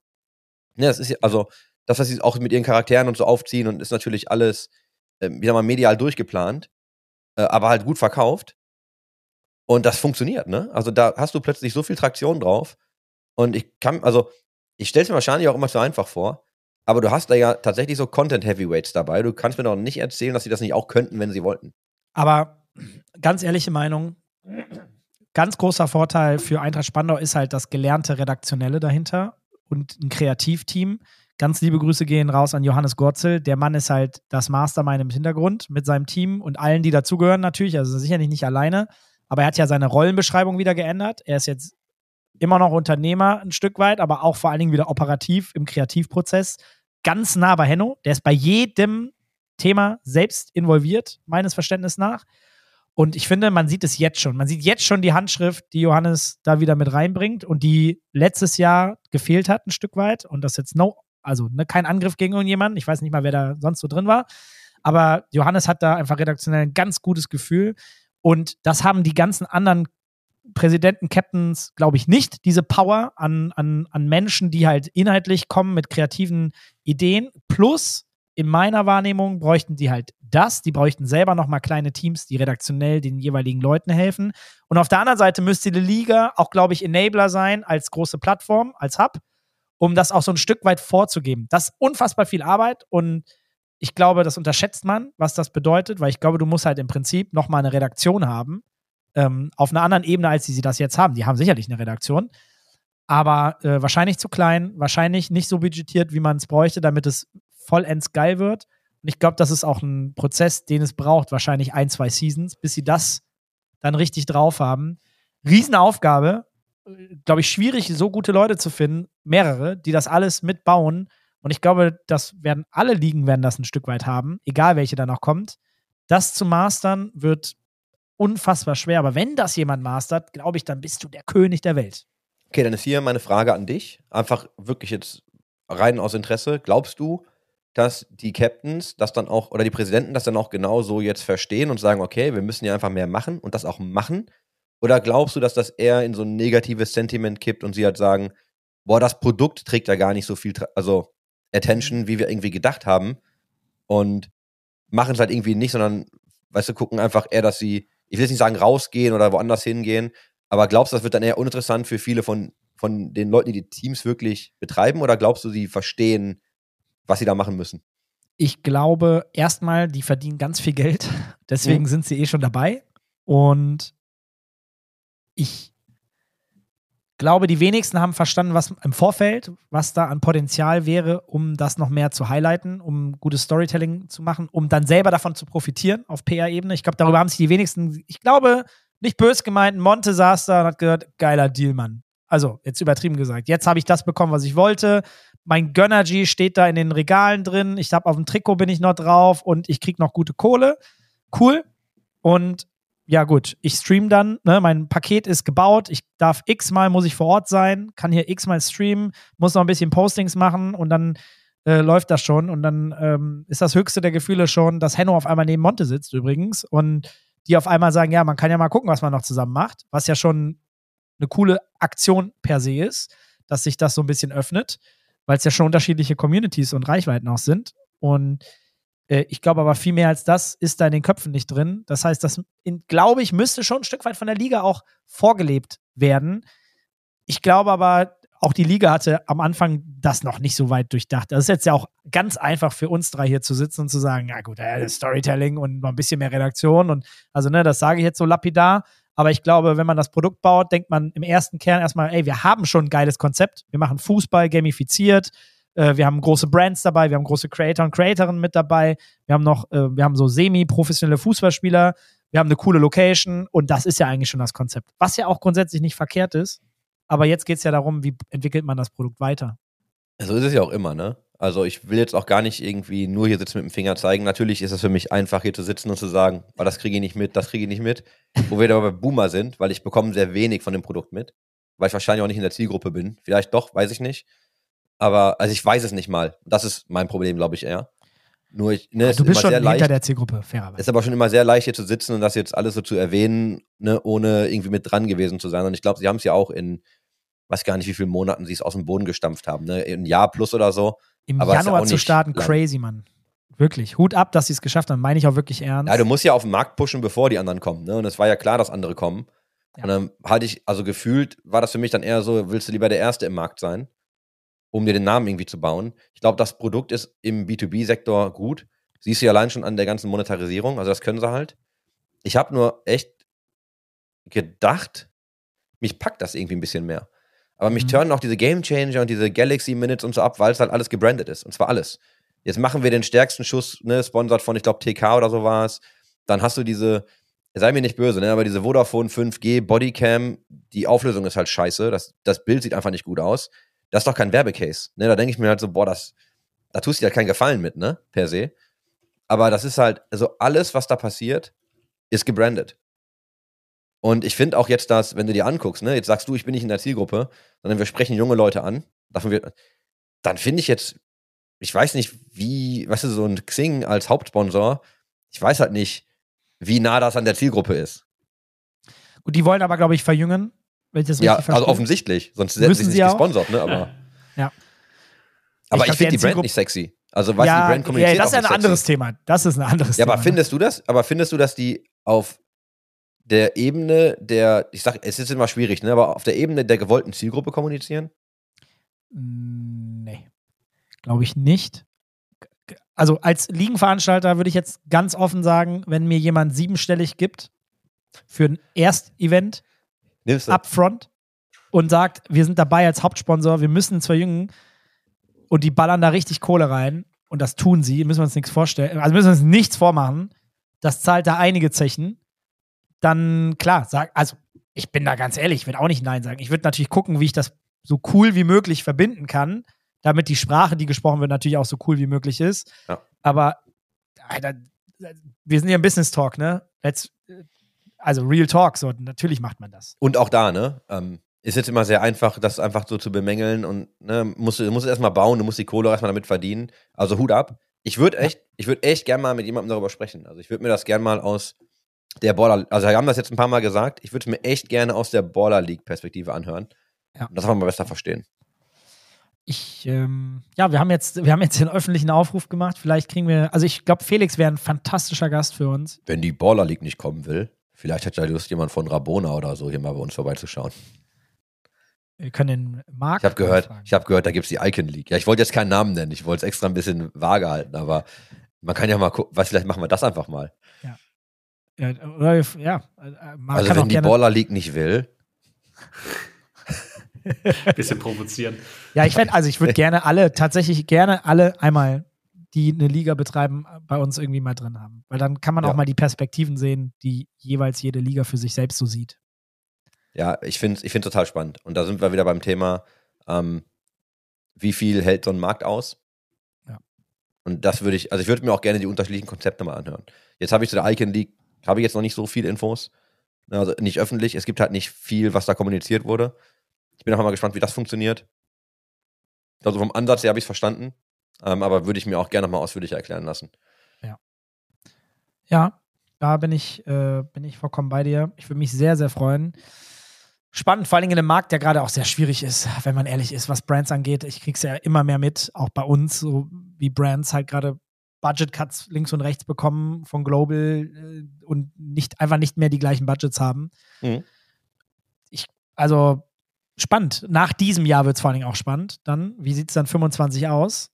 Ja, das ist also, das, was sie auch mit ihren Charakteren und so aufziehen und ist natürlich alles, wie sag mal, medial durchgeplant, äh, aber halt gut verkauft. Und das funktioniert, ne? Also da hast du plötzlich so viel Traktion drauf. Und ich kann, also, ich stelle es mir wahrscheinlich auch immer zu einfach vor, aber du hast da ja tatsächlich so Content-Heavyweights dabei. Du kannst mir doch nicht erzählen, dass sie das nicht auch könnten, wenn sie wollten. Aber ganz ehrliche Meinung, ganz großer Vorteil für Eintracht Spandau ist halt das gelernte Redaktionelle dahinter und ein Kreativteam. Ganz liebe Grüße gehen raus an Johannes Gorzel. Der Mann ist halt das Mastermind im Hintergrund mit seinem Team und allen, die dazugehören natürlich. Also sicherlich nicht alleine. Aber er hat ja seine Rollenbeschreibung wieder geändert. Er ist jetzt immer noch Unternehmer ein Stück weit, aber auch vor allen Dingen wieder operativ im Kreativprozess. Ganz nah bei Henno. Der ist bei jedem Thema selbst involviert, meines Verständnisses nach. Und ich finde, man sieht es jetzt schon. Man sieht jetzt schon die Handschrift, die Johannes da wieder mit reinbringt und die letztes Jahr gefehlt hat, ein Stück weit. Und das jetzt no, also ne, kein Angriff gegen irgendjemanden. Ich weiß nicht mal, wer da sonst so drin war. Aber Johannes hat da einfach redaktionell ein ganz gutes Gefühl. Und das haben die ganzen anderen Präsidenten, Captains, glaube ich, nicht, diese Power an, an, an Menschen, die halt inhaltlich kommen mit kreativen Ideen. Plus, in meiner Wahrnehmung bräuchten die halt das. Die bräuchten selber nochmal kleine Teams, die redaktionell den jeweiligen Leuten helfen. Und auf der anderen Seite müsste die Liga auch, glaube ich, Enabler sein als große Plattform, als Hub, um das auch so ein Stück weit vorzugeben. Das ist unfassbar viel Arbeit und ich glaube, das unterschätzt man, was das bedeutet, weil ich glaube, du musst halt im Prinzip nochmal eine Redaktion haben, ähm, auf einer anderen Ebene, als sie das jetzt haben. Die haben sicherlich eine Redaktion, aber äh, wahrscheinlich zu klein, wahrscheinlich nicht so budgetiert, wie man es bräuchte, damit es vollends geil wird. Und ich glaube, das ist auch ein Prozess, den es braucht, wahrscheinlich ein, zwei Seasons, bis sie das dann richtig drauf haben. Riesenaufgabe, glaube ich, schwierig, so gute Leute zu finden, mehrere, die das alles mitbauen. Und ich glaube, das werden alle Ligen werden das ein Stück weit haben, egal welche da noch kommt. Das zu mastern wird unfassbar schwer. Aber wenn das jemand mastert, glaube ich, dann bist du der König der Welt. Okay, dann ist hier meine Frage an dich. Einfach wirklich jetzt rein aus Interesse. Glaubst du, dass die Captains das dann auch oder die Präsidenten das dann auch genau so jetzt verstehen und sagen, okay, wir müssen ja einfach mehr machen und das auch machen? Oder glaubst du, dass das eher in so ein negatives Sentiment kippt und sie halt sagen, boah, das Produkt trägt ja gar nicht so viel, also Attention, wie wir irgendwie gedacht haben und machen es halt irgendwie nicht, sondern, weißt du, gucken einfach eher, dass sie, ich will jetzt nicht sagen rausgehen oder woanders hingehen, aber glaubst du, das wird dann eher uninteressant für viele von, von den Leuten, die die Teams wirklich betreiben oder glaubst du, sie verstehen, was sie da machen müssen? Ich glaube, erstmal, die verdienen ganz viel Geld. Deswegen mhm. sind sie eh schon dabei. Und ich glaube, die wenigsten haben verstanden, was im Vorfeld, was da an Potenzial wäre, um das noch mehr zu highlighten, um gutes Storytelling zu machen, um dann selber davon zu profitieren auf PR-Ebene. Ich glaube, darüber haben sich die wenigsten, ich glaube, nicht bös gemeint, Monte saß da und hat gehört, geiler Deal, Mann. Also, jetzt übertrieben gesagt. Jetzt habe ich das bekommen, was ich wollte mein Gönnergy steht da in den Regalen drin. Ich habe auf dem Trikot bin ich noch drauf und ich krieg noch gute Kohle. Cool. Und ja, gut, ich stream dann, ne, mein Paket ist gebaut, ich darf x-mal, muss ich vor Ort sein, kann hier x-mal streamen, muss noch ein bisschen Postings machen und dann äh, läuft das schon und dann ähm, ist das höchste der Gefühle schon, dass Henno auf einmal neben Monte sitzt übrigens und die auf einmal sagen, ja, man kann ja mal gucken, was man noch zusammen macht, was ja schon eine coole Aktion per se ist, dass sich das so ein bisschen öffnet weil es ja schon unterschiedliche Communities und Reichweiten auch sind. Und ich glaube aber viel mehr als das ist da in den Köpfen nicht drin. Das heißt, das, glaube ich, müsste schon ein Stück weit von der Liga auch vorgelebt werden. Ich glaube aber, auch die Liga hatte am Anfang das noch nicht so weit durchdacht. Das ist jetzt ja auch ganz einfach für uns drei hier zu sitzen und zu sagen, ja gut, äh, Storytelling und noch ein bisschen mehr Redaktion und also ne, das sage ich jetzt so lapidar, aber ich glaube, wenn man das Produkt baut, denkt man im ersten Kern erstmal, ey, wir haben schon ein geiles Konzept. Wir machen Fußball gamifiziert. Äh, wir haben große Brands dabei. Wir haben große Creator und Creatorinnen mit dabei. Wir haben noch, äh, wir haben so semi-professionelle Fußballspieler. Wir haben eine coole Location. Und das ist ja eigentlich schon das Konzept. Was ja auch grundsätzlich nicht verkehrt ist. Aber jetzt geht es ja darum, wie entwickelt man das Produkt weiter. So ist es ja auch immer, ne? Also ich will jetzt auch gar nicht irgendwie nur hier sitzen mit dem Finger zeigen. Natürlich ist es für mich einfach, hier zu sitzen und zu sagen, oh, das kriege ich nicht mit, das kriege ich nicht mit. Wo wir aber bei Boomer sind, weil ich bekomme sehr wenig von dem Produkt mit, weil ich wahrscheinlich auch nicht in der Zielgruppe bin. Vielleicht doch, weiß ich nicht. Aber, also ich weiß es nicht mal. Das ist mein Problem, glaube ich eher. Nur ich, ne, du bist schon hinter leicht, der Zielgruppe, fairerweise. Ist aber schon immer sehr leicht, hier zu sitzen und das jetzt alles so zu erwähnen, ne, ohne irgendwie mit dran gewesen zu sein. Und ich glaube, sie haben es ja auch in, weiß gar nicht, wie vielen Monaten sie es aus dem Boden gestampft haben, ne, ein Jahr plus oder so. Im Aber Januar zu starten, lang. crazy, Mann. Wirklich. Hut ab, dass sie es geschafft haben. Meine ich auch wirklich ernst. Ja, du musst ja auf den Markt pushen, bevor die anderen kommen. Ne? Und es war ja klar, dass andere kommen. Ja. Und dann hatte ich, also gefühlt, war das für mich dann eher so, willst du lieber der Erste im Markt sein? Um dir den Namen irgendwie zu bauen. Ich glaube, das Produkt ist im B2B-Sektor gut. Siehst du ja allein schon an der ganzen Monetarisierung, also das können sie halt. Ich habe nur echt gedacht, mich packt das irgendwie ein bisschen mehr. Aber mich Mhm. turnen auch diese Game Changer und diese Galaxy Minutes und so ab, weil es halt alles gebrandet ist. Und zwar alles. Jetzt machen wir den stärksten Schuss, ne, sponsert von, ich glaube, TK oder so war es. Dann hast du diese, sei mir nicht böse, ne, aber diese Vodafone 5G Bodycam, die Auflösung ist halt scheiße. Das, das Bild sieht einfach nicht gut aus. Das ist doch kein Werbecase. Ne? Da denke ich mir halt so, boah, das, da tust du dir halt keinen Gefallen mit, ne, per se. Aber das ist halt, also alles, was da passiert, ist gebrandet. Und ich finde auch jetzt, dass, wenn du dir anguckst, ne, jetzt sagst du, ich bin nicht in der Zielgruppe, sondern wir sprechen junge Leute an, davon wird, dann finde ich jetzt, ich weiß nicht, wie, weißt du, so ein Xing als Hauptsponsor, ich weiß halt nicht, wie nah das an der Zielgruppe ist. Gut, die wollen aber, glaube ich, verjüngen, wenn ich das Ja, richtig verstehe. also offensichtlich, sonst hätten sie sie nicht auch. gesponsert, ne, aber. Ja. Aber Ich ich, finde die Brand nicht sexy. Also, weißt du, ja, die Brand ja, kommuniziert das auch ist ein anderes sexy. Thema. Das ist ein anderes Ja, Thema. aber findest du das? Aber findest du, dass die auf der Ebene der, ich sag, es ist immer schwierig, ne, aber auf der Ebene der gewollten Zielgruppe kommunizieren? Mm, Nee. Glaube ich nicht. Also als Ligenveranstalter würde ich jetzt ganz offen sagen, wenn mir jemand siebenstellig gibt für ein Erstevent Nimmst du? upfront und sagt, wir sind dabei als Hauptsponsor, wir müssen uns verjüngen und die ballern da richtig Kohle rein und das tun sie, müssen wir uns nichts vorstellen, also müssen wir uns nichts vormachen, das zahlt da einige Zechen, dann klar, sag, also ich bin da ganz ehrlich, ich würde auch nicht Nein sagen. Ich würde natürlich gucken, wie ich das so cool wie möglich verbinden kann, damit die Sprache, die gesprochen wird, natürlich auch so cool wie möglich ist. Ja. Aber Alter, wir sind hier im Business Talk, ne? Let's, also Real Talk, so natürlich macht man das. Und auch da, ne? Ähm, ist jetzt immer sehr einfach, das einfach so zu bemängeln und ne, musst du musst es erstmal bauen, du musst die Kohle auch erstmal damit verdienen. Also Hut ab. Ich würde echt, ich würde echt gern mal mit jemandem darüber sprechen. Also ich würde mir das gern mal aus der Border, also wir haben das jetzt ein paar Mal gesagt, ich würde es mir echt gerne aus der Border League Perspektive anhören. Ja. Und das einfach mal besser verstehen. Ich, ähm, ja, wir haben jetzt, wir haben jetzt den öffentlichen Aufruf gemacht. Vielleicht kriegen wir, also ich glaube, Felix wäre ein fantastischer Gast für uns. Wenn die Baller League nicht kommen will, vielleicht hat ja Lust, jemand von Rabona oder so hier mal bei uns vorbeizuschauen. Wir können den Marc. Ich habe gehört, fragen. ich habe gehört, da gibt es die Icon League. Ja, ich wollte jetzt keinen Namen nennen, ich wollte es extra ein bisschen vage halten, aber man kann ja mal gucken, was vielleicht machen wir das einfach mal. Ja, oder, wir- ja, äh, Marc also kann auch wenn die. Baller League nicht will, Bisschen provozieren. Ja, ich fände, also ich würde gerne alle, tatsächlich gerne alle einmal, die eine Liga betreiben, bei uns irgendwie mal drin haben. Weil dann kann man Ja. auch mal die Perspektiven sehen, die jeweils jede Liga für sich selbst so sieht. ja, ich finde es ich find's total spannend. Und da sind wir wieder beim Thema, ähm, wie viel hält so ein Markt aus? Ja. Und das würde ich, also ich würde mir auch gerne die unterschiedlichen Konzepte mal anhören. Jetzt habe ich zu der Icon League, habe ich jetzt noch nicht so viele Infos. Also nicht öffentlich, es gibt halt nicht viel, was da kommuniziert wurde. Ich bin auch mal gespannt, wie das funktioniert. Also vom Ansatz her habe ich es verstanden, ähm, aber würde ich mir auch gerne noch mal ausführlicher erklären lassen. Ja, da bin ich, äh, bin ich vollkommen bei dir. Ich würde mich sehr, sehr freuen. Spannend, vor allen Dingen in einem Markt, der gerade auch sehr schwierig ist, wenn man ehrlich ist, was Brands angeht. Ich krieg's ja immer mehr mit, auch bei uns, so wie Brands halt gerade Budget-Cuts links und rechts bekommen von Global äh, und nicht, einfach nicht mehr die gleichen Budgets haben. Mhm. Ich, also spannend. Nach diesem Jahr wird es vor allen Dingen auch spannend. Dann, wie sieht es dann 25 aus?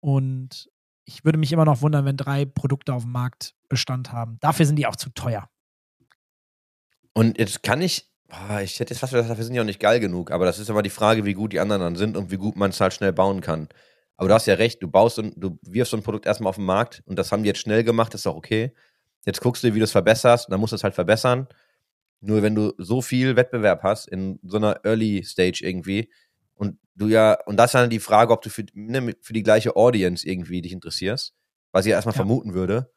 Und ich würde mich immer noch wundern, wenn drei Produkte auf dem Markt Bestand haben. Dafür sind die auch zu teuer. Und jetzt kann ich, boah, ich hätte jetzt fast gesagt, dafür sind die auch nicht geil genug, aber das ist immer die Frage, wie gut die anderen dann sind und wie gut man es halt schnell bauen kann. Aber du hast ja recht, du baust und du wirfst so ein Produkt erstmal auf den Markt und das haben die jetzt schnell gemacht, ist auch okay. Jetzt guckst du, wie du es verbesserst, und dann musst du es halt verbessern. Nur wenn du so viel Wettbewerb hast in so einer Early Stage irgendwie und du ja, und das ist dann die Frage, ob du für, ne, für die gleiche Audience irgendwie dich interessierst, was ich ja erstmal Ja. vermuten würde.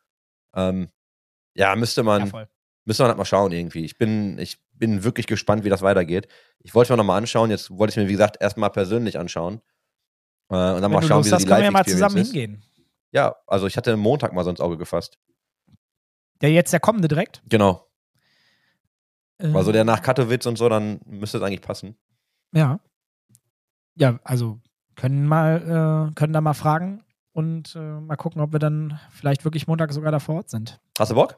Ähm, ja, müsste man, voll. Müssen wir halt mal schauen irgendwie. Ich bin, ich bin wirklich gespannt, wie das weitergeht. Ich wollte es mir nochmal anschauen. Jetzt wollte ich es mir, wie gesagt, erstmal persönlich anschauen. Äh, und dann Wenn mal schauen, wie so hast, die können wir ja mal zusammen ist. hingehen. Ja, also ich hatte Montag mal so ins Auge gefasst. Der jetzt der kommende direkt. Genau. Äh, Also der nach Katowice und so, dann müsste es eigentlich passen. Ja. Ja, also können mal, äh, können da mal fragen und äh, mal gucken, ob wir dann vielleicht wirklich Montag sogar da vor Ort sind. Hast du Bock?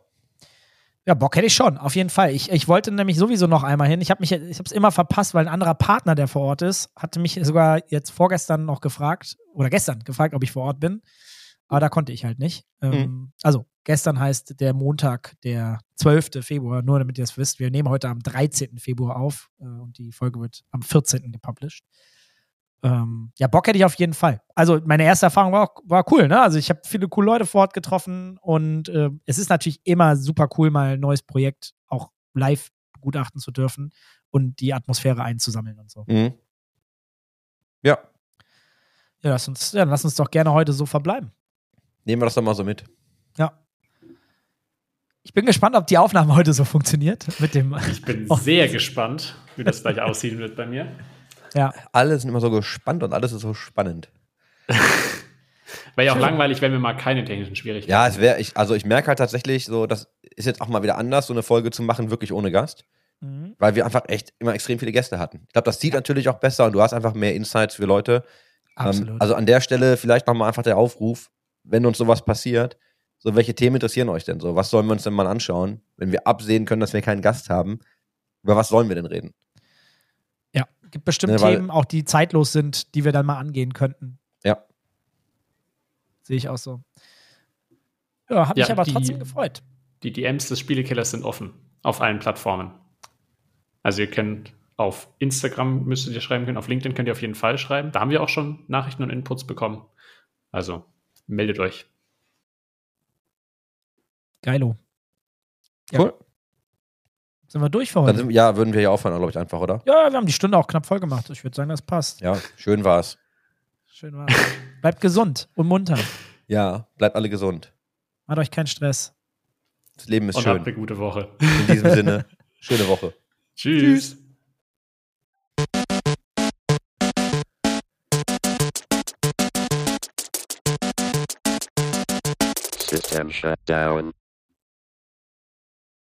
Ja, Bock hätte ich schon, auf jeden Fall. Ich, ich wollte nämlich sowieso noch einmal hin. Ich habe mich, ich habe es immer verpasst, weil ein anderer Partner, der vor Ort ist, hatte mich sogar jetzt vorgestern noch gefragt oder gestern gefragt, ob ich vor Ort bin. Aber da konnte ich halt nicht. Ähm, Also gestern heißt der Montag, der 12. Februar, nur damit ihr es wisst. Wir nehmen heute am 13. Februar auf äh, und die Folge wird am 14. gepublished. Ähm, ja, Bock hätte ich auf jeden Fall. Also meine erste Erfahrung war, auch, war cool, ne? Also ich habe viele coole Leute vor Ort getroffen und äh, es ist natürlich immer super cool, mal ein neues Projekt auch live begutachten zu dürfen und die Atmosphäre einzusammeln und so. Mhm. Ja, Ja, lass uns, ja, lass uns doch gerne heute so verbleiben. nehmen wir das doch mal so mit. Ja. Ich bin gespannt, ob die Aufnahme heute so funktioniert mit dem. Ich bin Oh. sehr gespannt, wie das gleich aussehen wird bei mir. Ja, Alle sind immer so gespannt und alles ist so spannend. Wäre ja auch Schön. langweilig, wenn wir mal keine technischen Schwierigkeiten Ja, es wäre, ich, also ich merke halt tatsächlich so, das ist jetzt auch mal wieder anders, so eine Folge zu machen, wirklich ohne Gast. Mhm. Weil wir einfach echt immer extrem viele Gäste hatten. Ich glaube, das sieht natürlich auch besser und du hast einfach mehr Insights für Leute. absolut. Ähm, also an der Stelle vielleicht nochmal einfach der Aufruf, wenn uns sowas passiert, so welche Themen interessieren euch denn so? Was sollen wir uns denn mal anschauen, wenn wir absehen können, dass wir keinen Gast haben? Über was sollen wir denn reden? Gibt bestimmt Ne, weil- Themen, auch die zeitlos sind, die wir dann mal angehen könnten. Ja. Sehe ich auch so. Ja, hat Ja, mich aber die- trotzdem gefreut. Die DMs des Spielekillers sind offen auf allen Plattformen. Also ihr könnt auf Instagram müsstet ihr schreiben können, auf LinkedIn könnt ihr auf jeden Fall schreiben. Da haben wir auch schon Nachrichten und Inputs bekommen. Also meldet euch. Geilo. Ja. Cool. Sind wir durch für heute? sind, ja, würden wir ja aufhören, glaube ich, einfach, oder? Ja, wir haben die Stunde auch knapp voll gemacht. Ich würde sagen, das passt. Ja, schön war's. Schön war's. Bleibt gesund und munter. Ja, bleibt alle gesund. Macht euch keinen Stress. Das Leben ist und habt schön. eine gute Woche. In diesem Sinne, schöne Woche. Tschüss. System shut down.